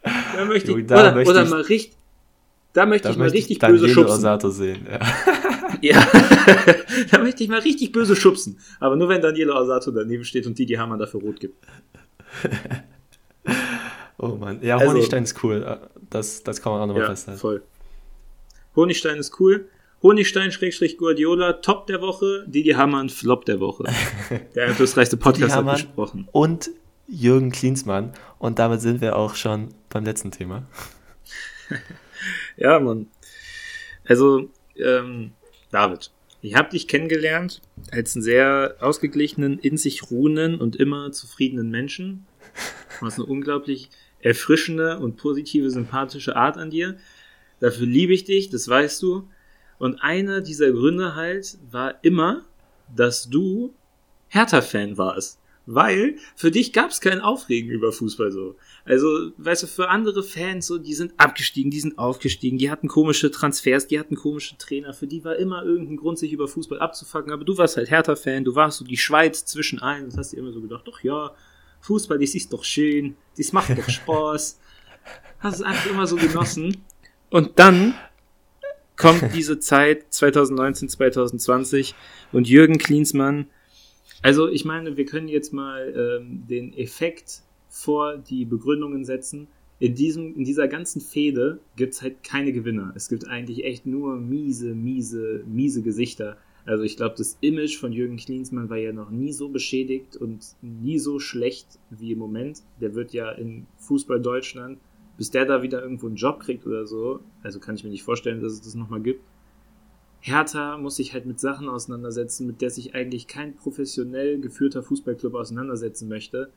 Da möchte ich, da oder, möchte oder ich, mal richtig, da möchte da ich mal möchte richtig ich böse schubsen. Osato sehen, ja. <laughs> ja. <laughs> da möchte ich mal richtig böse schubsen. Aber nur wenn Daniele Osato daneben steht und Didi Hamann dafür rot gibt. <laughs>
oh Mann. Ja, also, Honigstein ist cool. Das, das kann man auch nochmal ja, festhalten. voll.
Honigstein ist cool. Honigstein Schrägstrich Guardiola, Top der Woche, Didi Hamann, Flop der Woche. Der einflussreichste Podcast hat gesprochen.
Und Jürgen Klinsmann. Und damit sind wir auch schon beim letzten Thema.
Ja, Mann. Also, ähm, David, Ich habe dich kennengelernt als einen sehr ausgeglichenen, in sich ruhenden und immer zufriedenen Menschen. Du hast eine unglaublich erfrischende und positive, sympathische Art an dir. Dafür liebe ich dich, das weißt du. Und einer dieser Gründe halt war immer, dass du Hertha-Fan warst. Weil für dich gab es kein Aufregen über Fußball so. Also, weißt du, für andere Fans so, die sind abgestiegen, die sind aufgestiegen, die hatten komische Transfers, die hatten komische Trainer, für die war immer irgendein Grund, sich über Fußball abzufacken, aber du warst halt Hertha-Fan, du warst so die Schweiz zwischen allen, das hast du immer so gedacht, doch ja, Fußball, das ist doch schön, das macht doch <laughs> Spaß. hast es einfach immer so genossen. Und dann kommt diese Zeit 2019, 2020 und Jürgen Klinsmann. Also ich meine, wir können jetzt mal ähm, den Effekt vor die Begründungen setzen. In, diesem, in dieser ganzen Fehde gibt es halt keine Gewinner. Es gibt eigentlich echt nur miese, miese, miese Gesichter. Also ich glaube, das Image von Jürgen Klinsmann war ja noch nie so beschädigt und nie so schlecht wie im Moment. Der wird ja in Fußball Deutschland, bis der da wieder irgendwo einen Job kriegt oder so, also kann ich mir nicht vorstellen, dass es das nochmal gibt. Hertha muss sich halt mit Sachen auseinandersetzen, mit der sich eigentlich kein professionell geführter Fußballclub auseinandersetzen möchte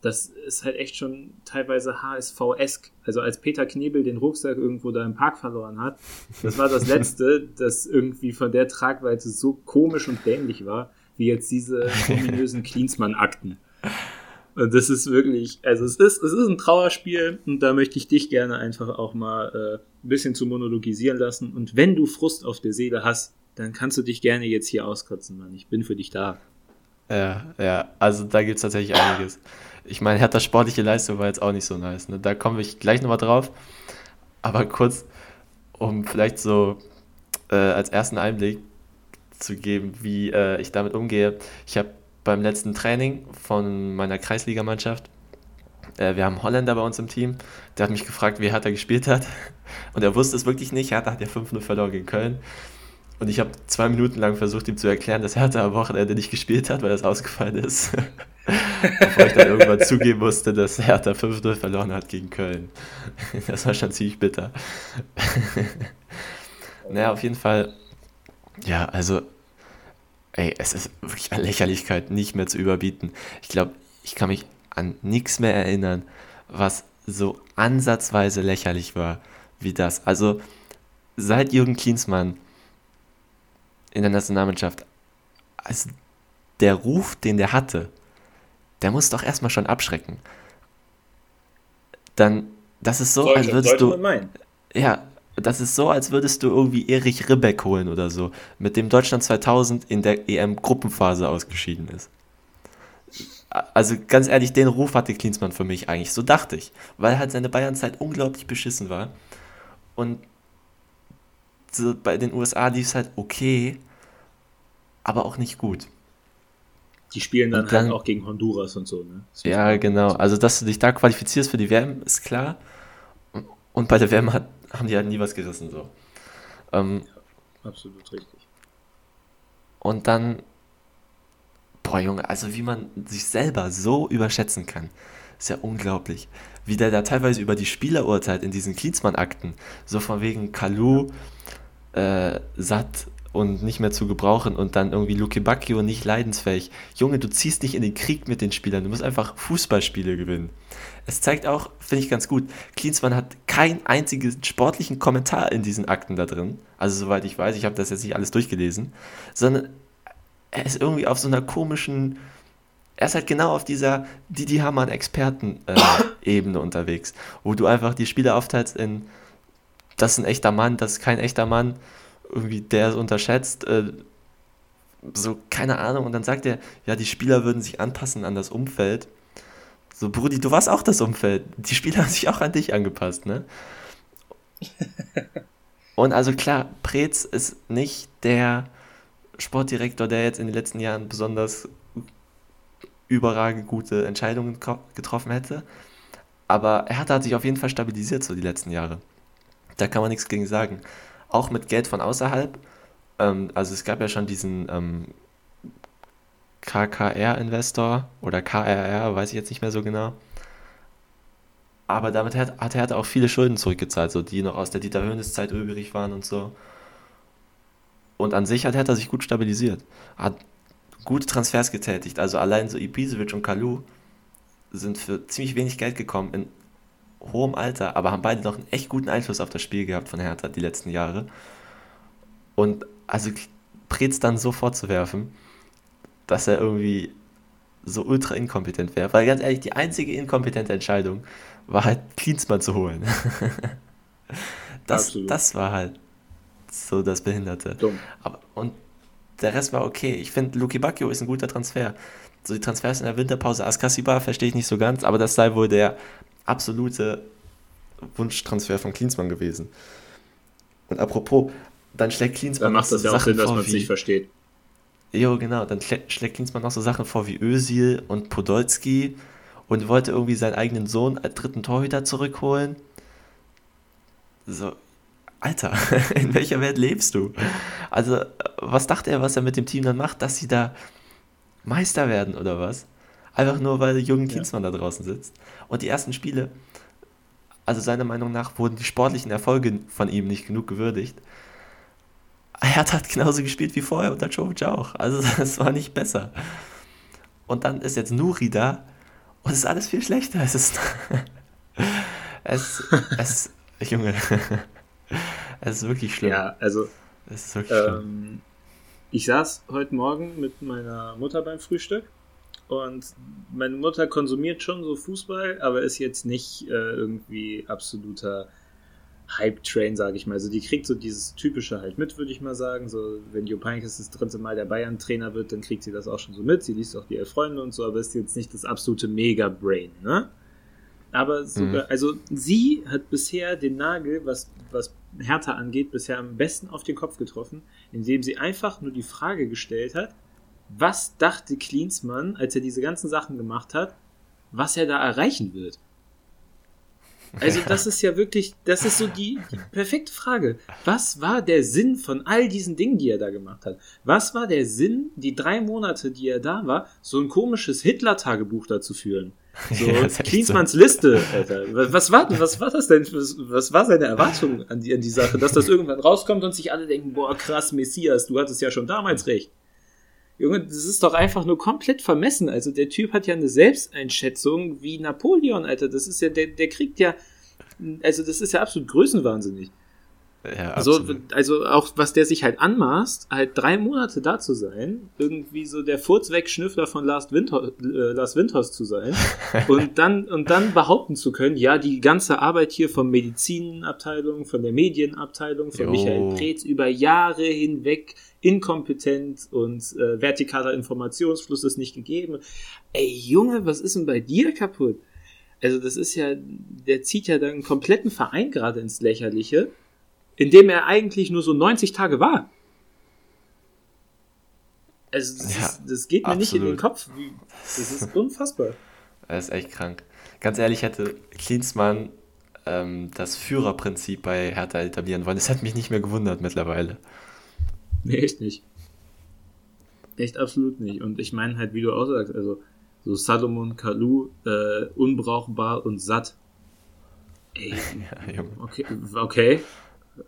das ist halt echt schon teilweise HSV-esk. Also als Peter Knebel den Rucksack irgendwo da im Park verloren hat, das war das <laughs> letzte, das irgendwie von der Tragweite so komisch und dämlich war, wie jetzt diese ominösen <laughs> Klinsmann-Akten. Und das ist wirklich, also es ist, es ist ein Trauerspiel und da möchte ich dich gerne einfach auch mal äh, ein bisschen zu monologisieren lassen. Und wenn du Frust auf der Seele hast, dann kannst du dich gerne jetzt hier auskotzen, Mann. Ich bin für dich da.
Ja, ja, also da gibt es tatsächlich einiges. Ich meine, Hertha sportliche Leistung war jetzt auch nicht so nice. Ne? Da komme ich gleich nochmal drauf. Aber kurz, um vielleicht so äh, als ersten Einblick zu geben, wie äh, ich damit umgehe. Ich habe beim letzten Training von meiner Kreisligamannschaft, äh, wir haben Holländer bei uns im Team, der hat mich gefragt, wie Hertha gespielt hat. <laughs> Und er wusste es wirklich nicht. Hertha hat ja 5-0 verloren gegen Köln. Und ich habe zwei Minuten lang versucht, ihm zu erklären, dass Hertha am Wochenende nicht gespielt hat, weil das ausgefallen ist. <laughs> <laughs> Bevor ich dann irgendwann zugeben musste, dass Hertha 5-0 verloren hat gegen Köln. <laughs> Das war schon ziemlich bitter. <laughs> naja, auf jeden Fall, ja, also, ey, es ist wirklich an Lächerlichkeit nicht mehr zu überbieten. Ich glaube, ich kann mich an nichts mehr erinnern, was so ansatzweise lächerlich war wie das. Also, seit Jürgen Klinsmann in der Nationalmannschaft, also der Ruf, den der hatte, der muss doch erstmal schon abschrecken. Dann, das ist so, sollte, als würdest du. Ja, das ist so, als würdest du irgendwie Erich Ribbeck holen oder so, mit dem Deutschland 2000 in der EM-Gruppenphase ausgeschieden ist. Also ganz ehrlich, den Ruf hatte Klinsmann für mich eigentlich, so dachte ich, weil halt seine Bayernzeit unglaublich beschissen war. Und so bei den USA lief es halt okay, aber auch nicht gut.
Die spielen dann, dann, halt auch gegen Honduras und so, ne?
Ja, genau. Also, dass du dich da qualifizierst für die WM, ist klar. Und bei der WM hat, haben die halt nie was gerissen, so. Ähm,
ja, absolut richtig.
Und dann, boah, Junge, also wie man sich selber so überschätzen kann, ist ja unglaublich. Wie der da teilweise über die Spieler urteilt in diesen Klinsmann-Akten. So von wegen Kalu, äh, Satt und nicht mehr zu gebrauchen und dann irgendwie Luke Bacchio nicht leidensfähig. Junge, du ziehst nicht in den Krieg mit den Spielern, du musst einfach Fußballspiele gewinnen. Es zeigt auch, finde ich ganz gut, Klinsmann hat keinen einzigen sportlichen Kommentar in diesen Akten da drin. Also soweit ich weiß, ich habe das jetzt nicht alles durchgelesen, sondern er ist irgendwie auf so einer komischen, er ist halt genau auf dieser Didi Hamann Experten-Ebene äh, unterwegs, wo du einfach die Spieler aufteilst in, das ist ein echter Mann, das ist kein echter Mann irgendwie der ist unterschätzt, äh, so, keine Ahnung, und dann sagt er, ja, die Spieler würden sich anpassen an das Umfeld. So, Brudi, du warst auch das Umfeld. Die Spieler <laughs> haben sich auch an dich angepasst, ne? <laughs> und also klar, Preetz ist nicht der Sportdirektor, der jetzt in den letzten Jahren besonders überragend gute Entscheidungen getroffen hätte. Aber er hat, hat sich auf jeden Fall stabilisiert so die letzten Jahre. Da kann man nichts gegen sagen auch mit Geld von außerhalb. Ähm, also es gab ja schon diesen ähm, KKR-Investor oder KRR, weiß ich jetzt nicht mehr so genau. Aber damit hat, hat er auch viele Schulden zurückgezahlt, so die noch aus der Dieter Höhnes Zeit übrig waren und so. Und an sich hat Hertha sich gut stabilisiert. Hat gute Transfers getätigt. Also allein so Ibisevic und Kalu sind für ziemlich wenig Geld gekommen in hohem Alter, aber haben beide noch einen echt guten Einfluss auf das Spiel gehabt von Hertha die letzten Jahre. Und also Preetz dann so vorzuwerfen, dass er irgendwie so ultra inkompetent wäre. Weil ganz ehrlich, die einzige inkompetente Entscheidung war halt Klinsmann zu holen. <laughs> das, das war halt so das Behinderte. Dumm. Aber, und der Rest war okay. Ich finde, Luki Bacchio ist ein guter Transfer. So die Transfers in der Winterpause, Askasiba verstehe ich nicht so ganz, aber das sei wohl der absolute Wunschtransfer von Klinsmann gewesen. Und apropos, dann schlägt Klinsmann.
Dann macht das ja auch Sinn, dass man sich versteht.
Jo, genau, dann schlägt, schlägt Klinsmann noch so Sachen vor wie Özil und Podolski und wollte irgendwie seinen eigenen Sohn als dritten Torhüter zurückholen. So, Alter, <laughs> in welcher Welt lebst du? Also, was dachte er, was er mit dem Team dann macht, dass sie da Meister werden oder was? Einfach nur, weil Jürgen Klinsmann ja. da draußen sitzt. Und die ersten Spiele, also seiner Meinung nach, wurden die sportlichen Erfolge von ihm nicht genug gewürdigt. Er hat genauso gespielt wie vorher unter Jovic auch. Also <laughs> das war nicht besser. Und dann ist jetzt Nuri da und es ist alles viel schlechter. Es ist. <laughs> es, es. Junge. <laughs> es ist wirklich schlimm.
Ja, also. Es ist wirklich ähm, schlimm. Ich saß heute Morgen mit meiner Mutter beim Frühstück und meine Mutter konsumiert schon so Fußball, aber ist jetzt nicht äh, irgendwie absoluter Hype-Train, sage ich mal. Also die kriegt so dieses Typische halt mit, würde ich mal sagen. So, wenn Jupp Heynckes das dritte Mal der Bayern-Trainer wird, dann kriegt sie das auch schon so mit. Sie liest auch die Elf Freunde und so, aber ist jetzt nicht das absolute Mega-Brain, ne? Aber sogar, mhm. also sie hat bisher den Nagel, was, was Hertha angeht, bisher am besten auf den Kopf getroffen, indem sie einfach nur die Frage gestellt hat, was dachte Klinsmann, als er diese ganzen Sachen gemacht hat, was er da erreichen wird? Also das ist ja wirklich, das ist so die, die, perfekte Frage. Was war der Sinn von all diesen Dingen, die er da gemacht hat? Was war der Sinn, die drei Monate, die er da war, so ein komisches Hitler-Tagebuch da zu führen? So <laughs> ja, Klinsmanns so. Liste, Alter. Was war, was war das denn? Was, was war seine Erwartung an die, an die Sache? Dass das irgendwann rauskommt und sich alle denken, boah, krass, Messias, du hattest ja schon damals recht. Junge, das ist doch einfach nur komplett vermessen. Also der Typ hat ja eine Selbsteinschätzung wie Napoleon, Alter. Das ist ja, der, der kriegt ja, also das ist ja absolut größenwahnsinnig. Ja, also, also auch was der sich halt anmaßt, halt drei Monate da zu sein, irgendwie so der Furzwegschnüffler von Lars, Winter, äh, Lars Winters zu sein <laughs> und dann und dann behaupten zu können, ja, die ganze Arbeit hier von Medizinabteilung, von der Medienabteilung, von jo. Michael Preetz über Jahre hinweg inkompetent und äh, vertikaler Informationsfluss ist nicht gegeben. Ey Junge, was ist denn bei dir kaputt? Also das ist ja, der zieht ja dann einen kompletten Verein gerade ins Lächerliche in dem er eigentlich nur so 90 Tage war. Also das, ja, ist, das geht mir absolut. nicht in den Kopf. Das ist unfassbar.
Er ist echt krank. Ganz ehrlich, hätte Klinsmann ähm, das Führerprinzip bei Hertha etablieren wollen. Das hätte mich nicht mehr gewundert mittlerweile.
Nee, echt nicht. Echt absolut nicht. Und ich meine halt, wie du auch sagst, also so Salomon Kalu, äh, unbrauchbar und satt. Ey, <laughs> ja, okay, okay,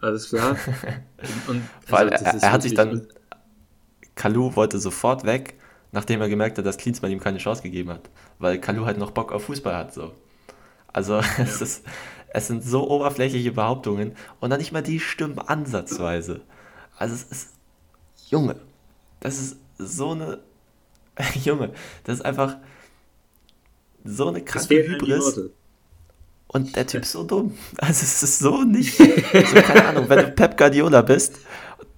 alles klar. <laughs>
Und, Vor allem, also, er, er hat sich dann, Kalu wollte sofort weg, nachdem er gemerkt hat, dass Klinsmann ihm keine Chance gegeben hat, weil Kalu halt noch Bock auf Fußball hat, so. Also, <laughs> ja. es ist, es sind so oberflächliche Behauptungen und dann nicht mal die stimmen ansatzweise. Also, es ist, Junge, das ist so eine, <laughs> Junge, das ist einfach so eine kranke Hybris. Und der Typ ist so dumm. <laughs> Also es ist so nicht. <laughs> So, keine Ahnung, wenn du Pep Guardiola bist,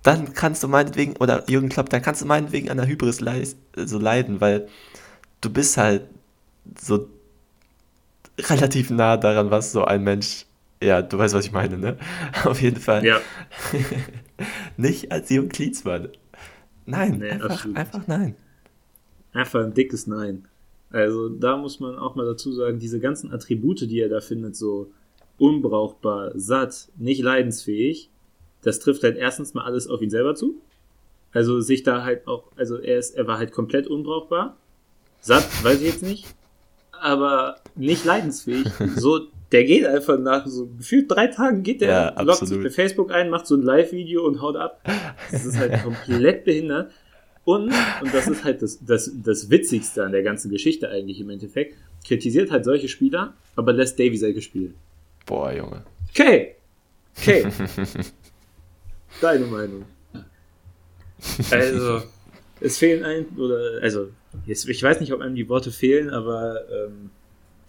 dann kannst du meinetwegen, oder Jürgen Klopp, dann kannst du meinetwegen an der Hybris leid, so leiden, weil du bist halt so relativ nah daran, was so ein Mensch. Ja, du weißt, was ich meine, ne? Auf jeden Fall. Ja. nicht als Jürgen Klinsmann. Nein, nee, einfach, einfach nein.
Einfach ein dickes Nein. Also da muss man auch mal dazu sagen, diese ganzen Attribute, die er da findet, so unbrauchbar, satt, nicht leidensfähig, das trifft halt erstens mal alles auf ihn selber zu. Also sich da halt auch, also er ist, er war halt komplett unbrauchbar. Satt, weiß ich jetzt nicht. Aber nicht leidensfähig. <laughs> So, Der geht einfach nach so gefühlt drei Tagen geht der, ja, loggt sich bei Facebook ein, macht so ein Live-Video und haut ab. Das ist halt <laughs> komplett behindert. Und, und das ist halt das, das, das Witzigste an der ganzen Geschichte eigentlich im Endeffekt, kritisiert halt solche Spieler, aber lässt Davy Selke spielen.
Boah, Junge.
Okay. Okay. <laughs> Deine Meinung. Also, es fehlen ein, oder, also, ich weiß nicht, ob einem die Worte fehlen, aber ähm,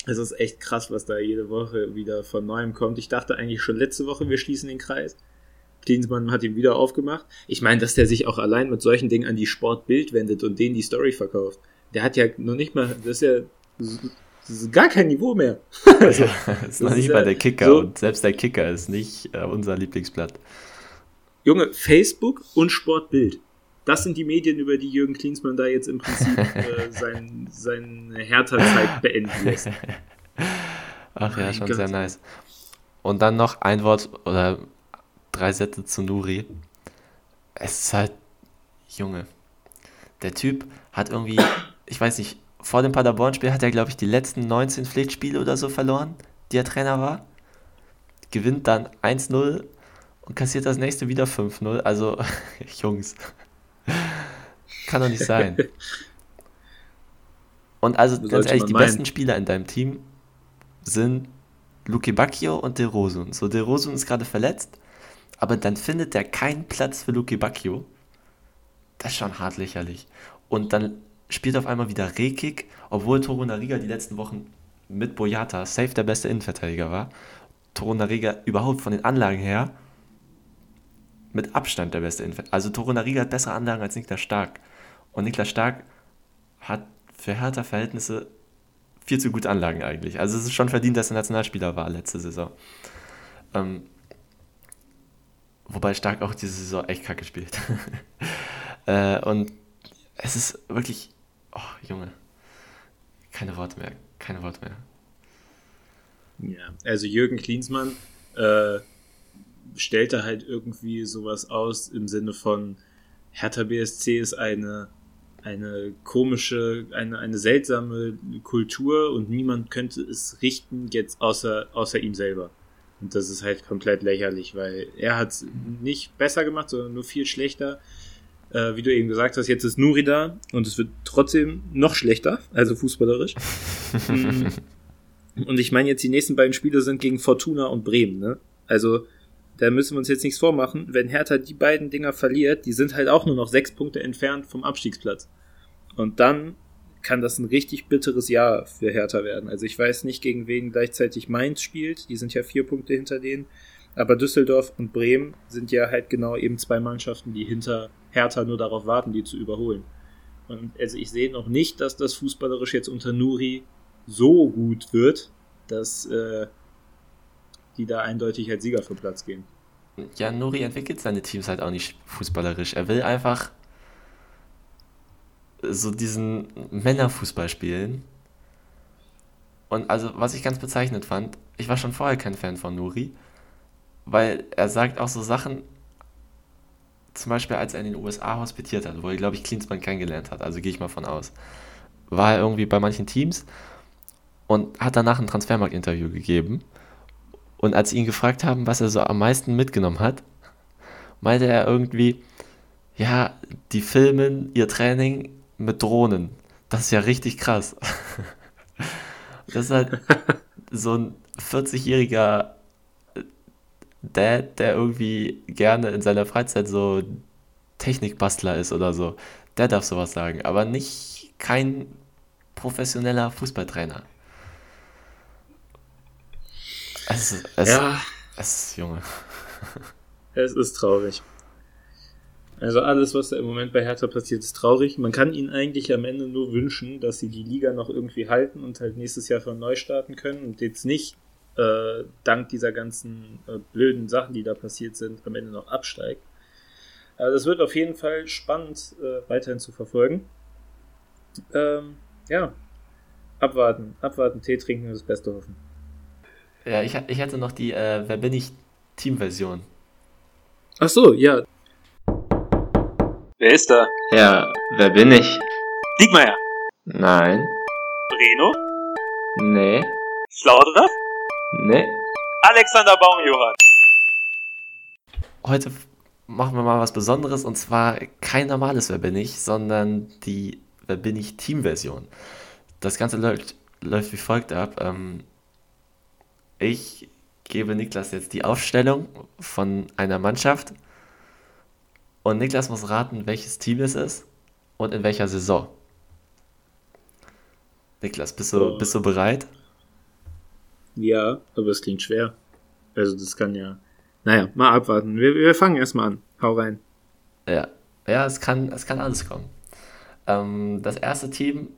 es ist echt krass, was da jede Woche wieder von Neuem kommt. Ich dachte eigentlich schon letzte Woche, wir schließen den Kreis. Klinsmann hat ihn wieder aufgemacht. Ich meine, dass der sich auch allein mit solchen Dingen an die Sportbild wendet und denen die Story verkauft. Der hat ja noch nicht mal, das ist ja das ist gar kein Niveau mehr.
also, <laughs> <laughs> das ist noch nicht mal der Kicker so, und selbst der Kicker ist nicht äh, unser Lieblingsblatt.
Junge, Facebook und Sportbild. Das sind die Medien, über die Jürgen Klinsmann da jetzt im Prinzip <laughs> äh, sein, seine Hertha-Zeit beenden lässt. <laughs>
Ach ja, schon Gott. sehr nice. Und dann noch ein Wort oder drei Sätze zu Nuri. Es ist halt, Junge, der Typ hat irgendwie, ich weiß nicht, vor dem Paderborn-Spiel hat er, glaube ich, die letzten 19 Pflichtspiele oder so verloren, die er Trainer war. Gewinnt dann 1-0 und kassiert das nächste wieder 5-0. Also, <laughs> Jungs, kann doch nicht sein. <laughs> Und also, ganz ehrlich, die meinen. besten Spieler in deinem Team sind Luke Bacchio und De Rosun. So, De Rosun ist gerade verletzt, aber dann findet er keinen Platz für Luke Bacchio. Das ist schon hart lächerlich. Und dann spielt auf einmal wieder Rekik, obwohl Toro Nariga die letzten Wochen mit Boyata safe der beste Innenverteidiger war. Toro Nariga überhaupt von den Anlagen her mit Abstand der beste Innenverteidiger. Also Toro Nariga hat bessere Anlagen als Niklas Stark. Und Niklas Stark hat für härter Verhältnisse viel zu gute Anlagen eigentlich. Also es ist schon verdient, dass er Nationalspieler war letzte Saison. Ähm, wobei Stark auch diese Saison echt kacke spielt. <laughs> äh, und es ist wirklich Oh, Junge. Keine Worte mehr. Keine Worte mehr.
Ja, also Jürgen Klinsmann äh, stellte halt irgendwie sowas aus im Sinne von Hertha BSC ist eine, eine komische, eine, eine seltsame Kultur und niemand könnte es richten jetzt außer, außer ihm selber. Und das ist halt komplett lächerlich, weil er hat es nicht besser gemacht, sondern nur viel schlechter. Äh, wie du eben gesagt hast, jetzt ist Nuri da und es wird trotzdem noch schlechter, also fußballerisch. <laughs> Mm. und ich meine jetzt, die nächsten beiden Spiele sind gegen Fortuna und Bremen, ne? Also, da müssen wir uns jetzt nichts vormachen. Wenn Hertha die beiden Dinger verliert, die sind halt auch nur noch sechs Punkte entfernt vom Abstiegsplatz. Und dann kann das ein richtig bitteres Jahr für Hertha werden. Also ich weiß nicht, gegen wen gleichzeitig Mainz spielt. Die sind ja vier Punkte hinter denen. Aber Düsseldorf und Bremen sind ja halt genau eben zwei Mannschaften, die hinter Hertha nur darauf warten, die zu überholen. Und also ich sehe noch nicht, dass das fußballerisch jetzt unter Nuri so gut wird, dass äh, die da eindeutig als Sieger für Platz gehen.
Ja, Nuri entwickelt seine Teams halt auch nicht fußballerisch. Er will einfach so diesen Männerfußball spielen. Und also, was ich ganz bezeichnet fand, ich war schon vorher kein Fan von Nuri, weil er sagt auch so Sachen, zum Beispiel als er in den USA hospitiert hat, wo er, glaube ich, Klinsmann kennengelernt hat, also gehe ich mal von aus, war er irgendwie bei manchen Teams und hat danach ein Transfermarkt-Interview gegeben. Und als sie ihn gefragt haben, was er so am meisten mitgenommen hat, meinte er irgendwie, ja, die filmen ihr Training mit Drohnen. Das ist ja richtig krass. <laughs> das ist halt so ein 40-jähriger Dad, der irgendwie gerne in seiner Freizeit so Technikbastler ist oder so, der darf sowas sagen, aber nicht kein professioneller Fußballtrainer. Es, es, ja. Es ist, Junge.
Es ist traurig. Also alles, was da im Moment bei Hertha passiert, ist traurig. Man kann ihnen eigentlich am Ende nur wünschen, dass sie die Liga noch irgendwie halten und halt nächstes Jahr von neu starten können und jetzt nicht äh, dank dieser ganzen äh, blöden Sachen, die da passiert sind, am Ende noch absteigt. Also das wird auf jeden Fall spannend äh, weiterhin zu verfolgen. Ähm, ja, abwarten, abwarten, Tee trinken und das Beste hoffen.
Ja, ich, ich hatte noch die äh, Wer bin ich Team-Version.
Ach so, ja.
Wer ist da?
Ja, wer bin ich?
Diekmeyer.
Nein.
Breno?
Nee.
Schlaudraff?
Nee.
Alexander Baumjohann.
Heute machen wir mal was Besonderes und zwar kein normales Wer bin ich, sondern die Wer bin ich Team-Version. Das Ganze läuft, läuft wie folgt ab. Ähm, ich gebe Niklas jetzt die Aufstellung von einer Mannschaft und Niklas muss raten, welches Team es ist und in welcher Saison. Niklas, bist du, bist du bereit?
Ja, aber es klingt schwer. Also das kann ja. Naja, mal abwarten. Wir, wir fangen erstmal an. Hau rein.
Ja, ja, es kann, es kann alles kommen. Ähm, das erste Team,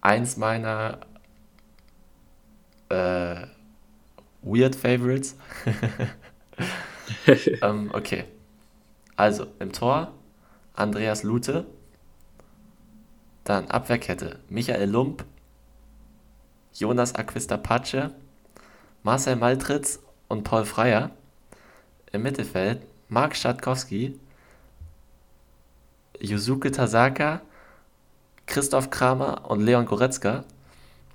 eins meiner äh, Weird Favorites. <laughs> ähm, okay. Also, im Tor Andreas Lute. Dann Abwehrkette Michael Lump, Jonas Aquista-Pace, Marcel Maltritz und Paul Freier. Im Mittelfeld Marc Schatkowski, Yusuke Tasaka, Christoph Kramer und Leon Goretzka.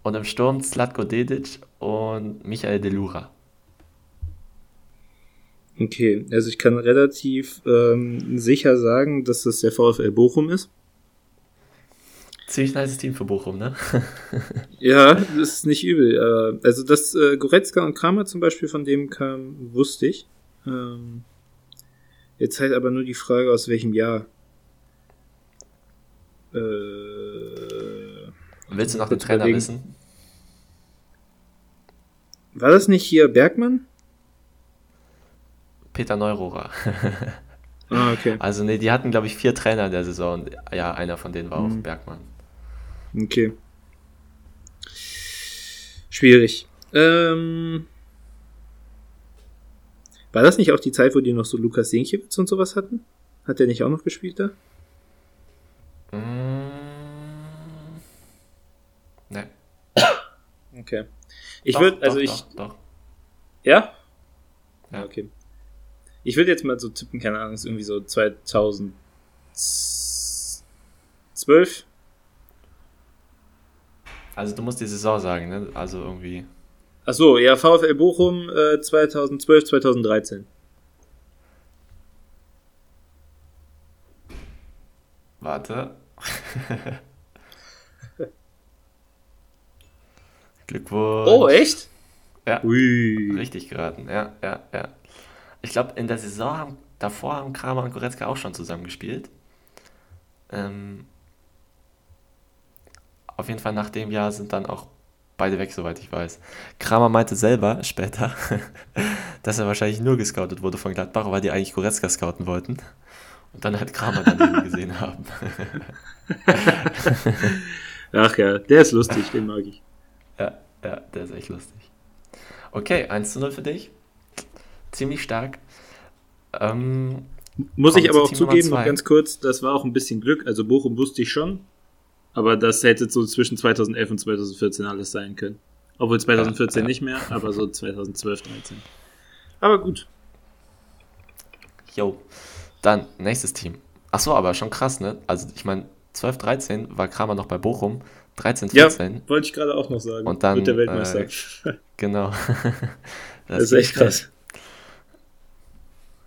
Und im Sturm Zlatko Dedic und Michael Delura.
Okay, also ich kann relativ ähm, sicher sagen, dass das der VfL Bochum ist.
Ziemlich nice Team für Bochum, ne? <laughs>
ja, das ist nicht übel. Also, dass äh, Goretzka und Kramer zum Beispiel von dem kam, wusste ich. Ähm, jetzt halt aber nur die Frage, aus welchem Jahr. Äh,
Willst du noch den Trainer wissen?
War das nicht hier Bergmann?
Peter Neurohrer.
ah, okay.
Also, nee, die hatten, glaube ich, vier Trainer in der Saison. Ja, einer von denen war mhm. auch Bergmann.
Okay. Schwierig. Ähm, war das nicht auch die Zeit, wo die noch so Lukas Jenkiewicz und sowas hatten? Hat der nicht auch noch gespielt da?
Mm, ne.
Okay. Ich würde, also
doch,
ich.
Doch, doch.
Ja?
Ja,
okay. Ich würde jetzt mal so tippen, keine Ahnung, ist irgendwie so 2012.
Also du musst die Saison sagen, ne? Also irgendwie.
Ach so, ja, VfL Bochum äh, 2012, 2013.
Warte. <laughs> Glückwunsch.
Oh, echt?
Ja.
Ui.
Richtig geraten, ja, ja, ja. Ich glaube, in der Saison haben, davor haben Kramer und Goretzka auch schon zusammengespielt. Ähm, auf jeden Fall nach dem Jahr sind dann auch beide weg, soweit ich weiß. Kramer meinte selber später, <laughs> dass er wahrscheinlich nur gescoutet wurde von Gladbach, weil die eigentlich Goretzka scouten wollten. Und dann hat Kramer dann <laughs> gesehen haben.
Ach ja, der ist lustig, den mag ich.
Ja, der ist echt lustig. Okay, 1 zu 0 für dich. Ziemlich stark. Ähm,
Muss ich aber auch zugeben, noch ganz kurz, das war auch ein bisschen Glück. Also Bochum wusste ich schon. Aber das hätte so zwischen 2011 und 2014 alles sein können. Obwohl 2014 ja, ja. nicht mehr, aber so 2012, 13. Aber gut.
Jo. Dann, nächstes Team. Achso, aber schon krass, ne? Also, ich meine, 12, 13 war Kramer noch bei Bochum. 13, 14.
Ja, wollte ich gerade auch noch sagen.
Und dann.
Mit der Weltmeister.
Äh, genau. <laughs>
das, das, ist echt krass.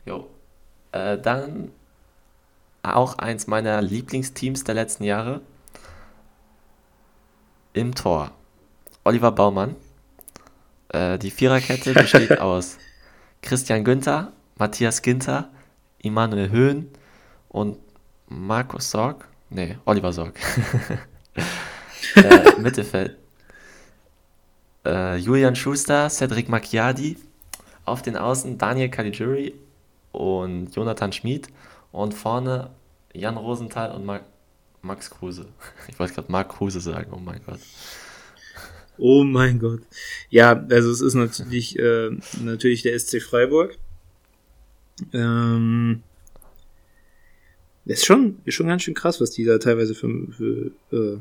Jo. Äh, dann auch eins meiner Lieblingsteams der letzten Jahre. Im Tor. Oliver Baumann. Äh, die Viererkette besteht <laughs> aus Christian Günther, Matthias Ginter, Immanuel Höhn und Markus Sorg. Nee, Oliver Sorg. <laughs> äh, Mittelfeld. Äh, Julian Schuster, Cedric Macchiadi. Auf den Außen Daniel Caligiuri und Jonathan Schmid. Und vorne Jan Rosenthal und Marc Max Kruse. <laughs> Ich wollte gerade Marc Kruse sagen, oh mein Gott.
Oh mein Gott. Ja, also es ist natürlich, äh, natürlich der SC Freiburg. Ähm, das ist schon, ist schon ganz schön krass, was die da teilweise für, für, äh,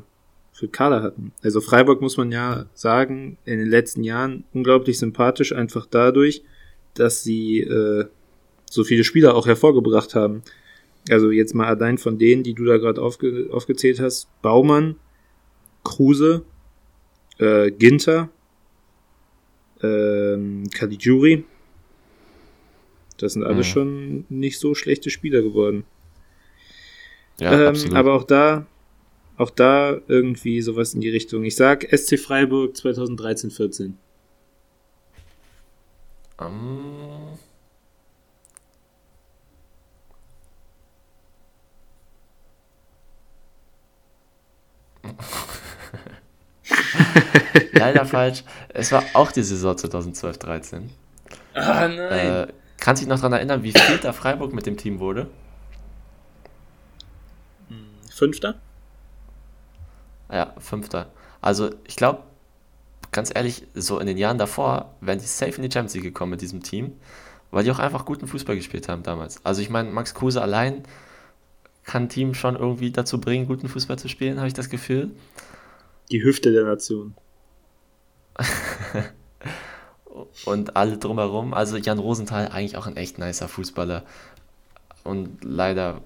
für Kader hatten. Also Freiburg muss man ja sagen, in den letzten Jahren unglaublich sympathisch, einfach dadurch, dass sie äh, so viele Spieler auch hervorgebracht haben. Also jetzt mal allein von denen, die du da gerade aufge aufgezählt hast, Baumann, Kruse, äh, Ginter, ähm, Caligiuri. Das sind alle
Mhm.
schon nicht so schlechte Spieler geworden.
Ja,
ähm, aber auch da, auch da irgendwie sowas in die Richtung. Ich sag SC Freiburg 2013, 14.
Ähm, <laughs> Leider falsch. Es war auch die Saison 2012-13.
Ah, nein.
Äh, kannst du dich noch daran erinnern, wie vierter Freiburg mit dem Team wurde?
Fünfter?
Ja, fünfter. Also ich glaube, ganz ehrlich, so in den Jahren davor wären die safe in die Champions League gekommen mit diesem Team, weil die auch einfach guten Fußball gespielt haben damals. Also ich meine, Max Kruse allein kann ein Team schon irgendwie dazu bringen, guten Fußball zu spielen, habe ich das Gefühl.
Die Hüfte der Nation. <laughs>
Und alle drumherum. Also Jan Rosenthal eigentlich auch ein echt nicer Fußballer und leider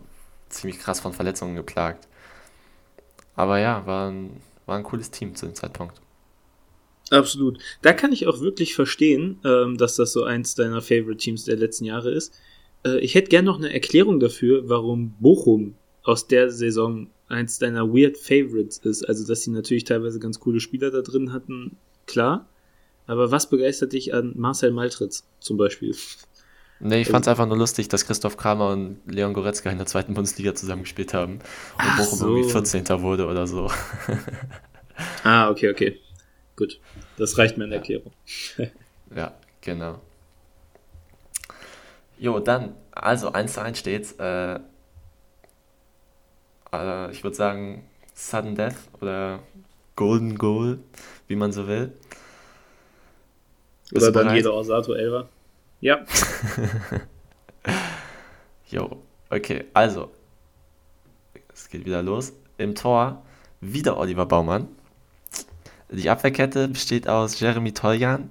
ziemlich krass von Verletzungen geplagt. Aber ja, war ein, war ein cooles Team zu dem Zeitpunkt.
Absolut. Da kann ich auch wirklich verstehen, ähm, dass das so eins deiner Favorite Teams der letzten Jahre ist. Äh, ich hätte gern noch eine Erklärung dafür, warum Bochum aus der Saison eins deiner Weird Favorites ist. Also, dass sie natürlich teilweise ganz coole Spieler da drin hatten, klar. Aber was begeistert dich an Marcel Maltritz zum Beispiel?
Nee, ich fand es einfach nur lustig, dass Christoph Kramer und Leon Goretzka in der zweiten Bundesliga zusammengespielt haben und
Ach
Bochum
so.
irgendwie 14. wurde oder so. <laughs>
Ah, okay, okay. Gut. Das reicht mir in Erklärung. <laughs>
Ja, genau. Jo, dann, also 1 zu 1 steht's. Äh, äh, ich würde sagen, Sudden Death oder Golden Goal, wie man so will. Bist
Oder dann jeder Osato Elva. Ja. <laughs>
Jo, okay, also. Es geht wieder los. Im Tor wieder Oliver Baumann. Die Abwehrkette besteht aus Jeremy Toljan,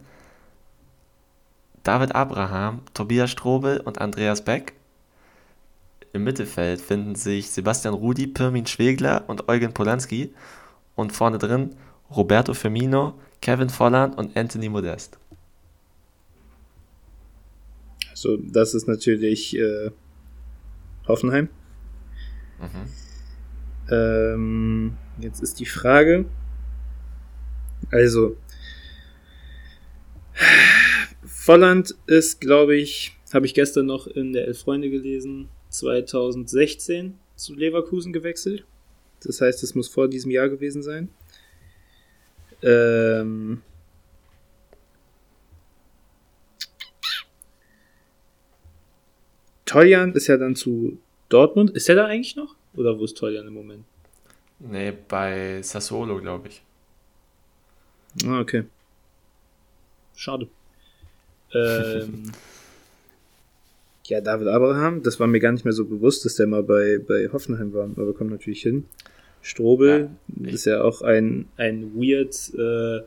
David Abraham, Tobias Strobel und Andreas Beck. Im Mittelfeld finden sich Sebastian Rudi, Pirmin Schwegler und Eugen Polanski. Und vorne drin Roberto Firmino, Kevin Volland und Anthony Modest.
So, das ist natürlich äh, Hoffenheim.
Mhm.
Ähm, jetzt ist die Frage. Also, Volland ist, glaube ich, habe ich gestern noch in der Elf Freunde gelesen, 2016 zu Leverkusen gewechselt. Das heißt, es muss vor diesem Jahr gewesen sein. Ähm, Toljan ist ja dann zu Dortmund. Ist er da eigentlich noch? Oder wo ist Toljan im Moment?
Nee, bei Sassuolo, glaube ich.
Ah, okay. Schade. <laughs> Ähm, ja, David Abraham, das war mir gar nicht mehr so bewusst, dass der mal bei, bei Hoffenheim war, aber kommt natürlich hin. Strobel
Ja,
ist ja auch ein, ein weird äh,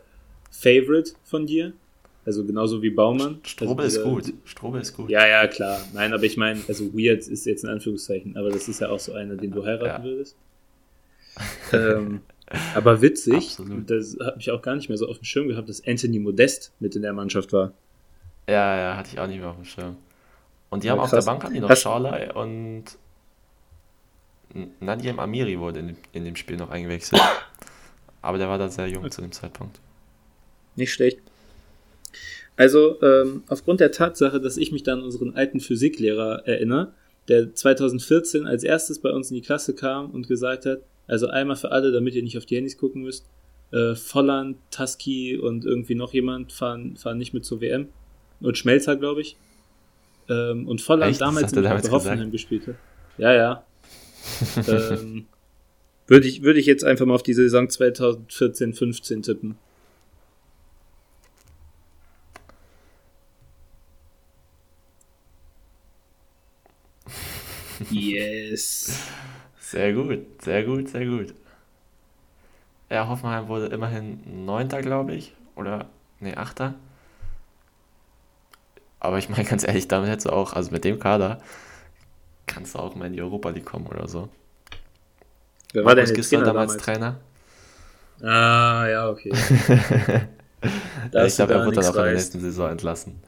Favorite von dir. Also genauso wie Baumann.
Strobel
also
ist gut. Strobel ist gut.
Ja, ja, klar. Nein, aber ich meine, also weird ist jetzt in Anführungszeichen, aber das ist ja auch so einer, den du heiraten
Ja.
würdest. ähm, <laughs> aber witzig,
Absolut.
das habe ich auch gar nicht mehr so auf dem Schirm gehabt, dass Anthony Modest mit in der Mannschaft war.
Ja, ja, hatte ich auch nicht mehr auf dem Schirm. Und die
Ja,
haben auf
krass.
der Bank haben die noch
Hast-
und Nadim Amiri wurde in, in dem Spiel noch eingewechselt. <coughs> Aber der war da sehr jung zu dem Zeitpunkt.
Nicht schlecht. Also, ähm, aufgrund der Tatsache, dass ich mich da an unseren alten Physiklehrer erinnere, der 2014 als erstes bei uns in die Klasse kam und gesagt hat, also einmal für alle, damit ihr nicht auf die Handys gucken müsst, äh, Volland, Tusky und irgendwie noch jemand fahren, fahren nicht mit zur WM. Und Schmelzer, glaube ich. Ähm, und Volland
Echt?
Damals bei Hoffenheim gespielt hat. Ja, ja. <laughs> ähm, würde ich, würde ich jetzt einfach mal auf die Saison 2014, 15 tippen. Yes.
Sehr gut, sehr gut, sehr gut. Ja, Hoffenheim wurde immerhin Neunter, glaube ich. Oder, nee, Achter. Aber ich meine <laughs> ganz ehrlich, damit hättest du auch, also mit dem Kader, kannst du auch mal in die Europa League kommen oder so.
Wer war denn der Trainer
damals
damals?
Trainer?
Ah, ja, okay. <laughs>
Ich glaube, er wird dann auch in der nächsten Saison entlassen.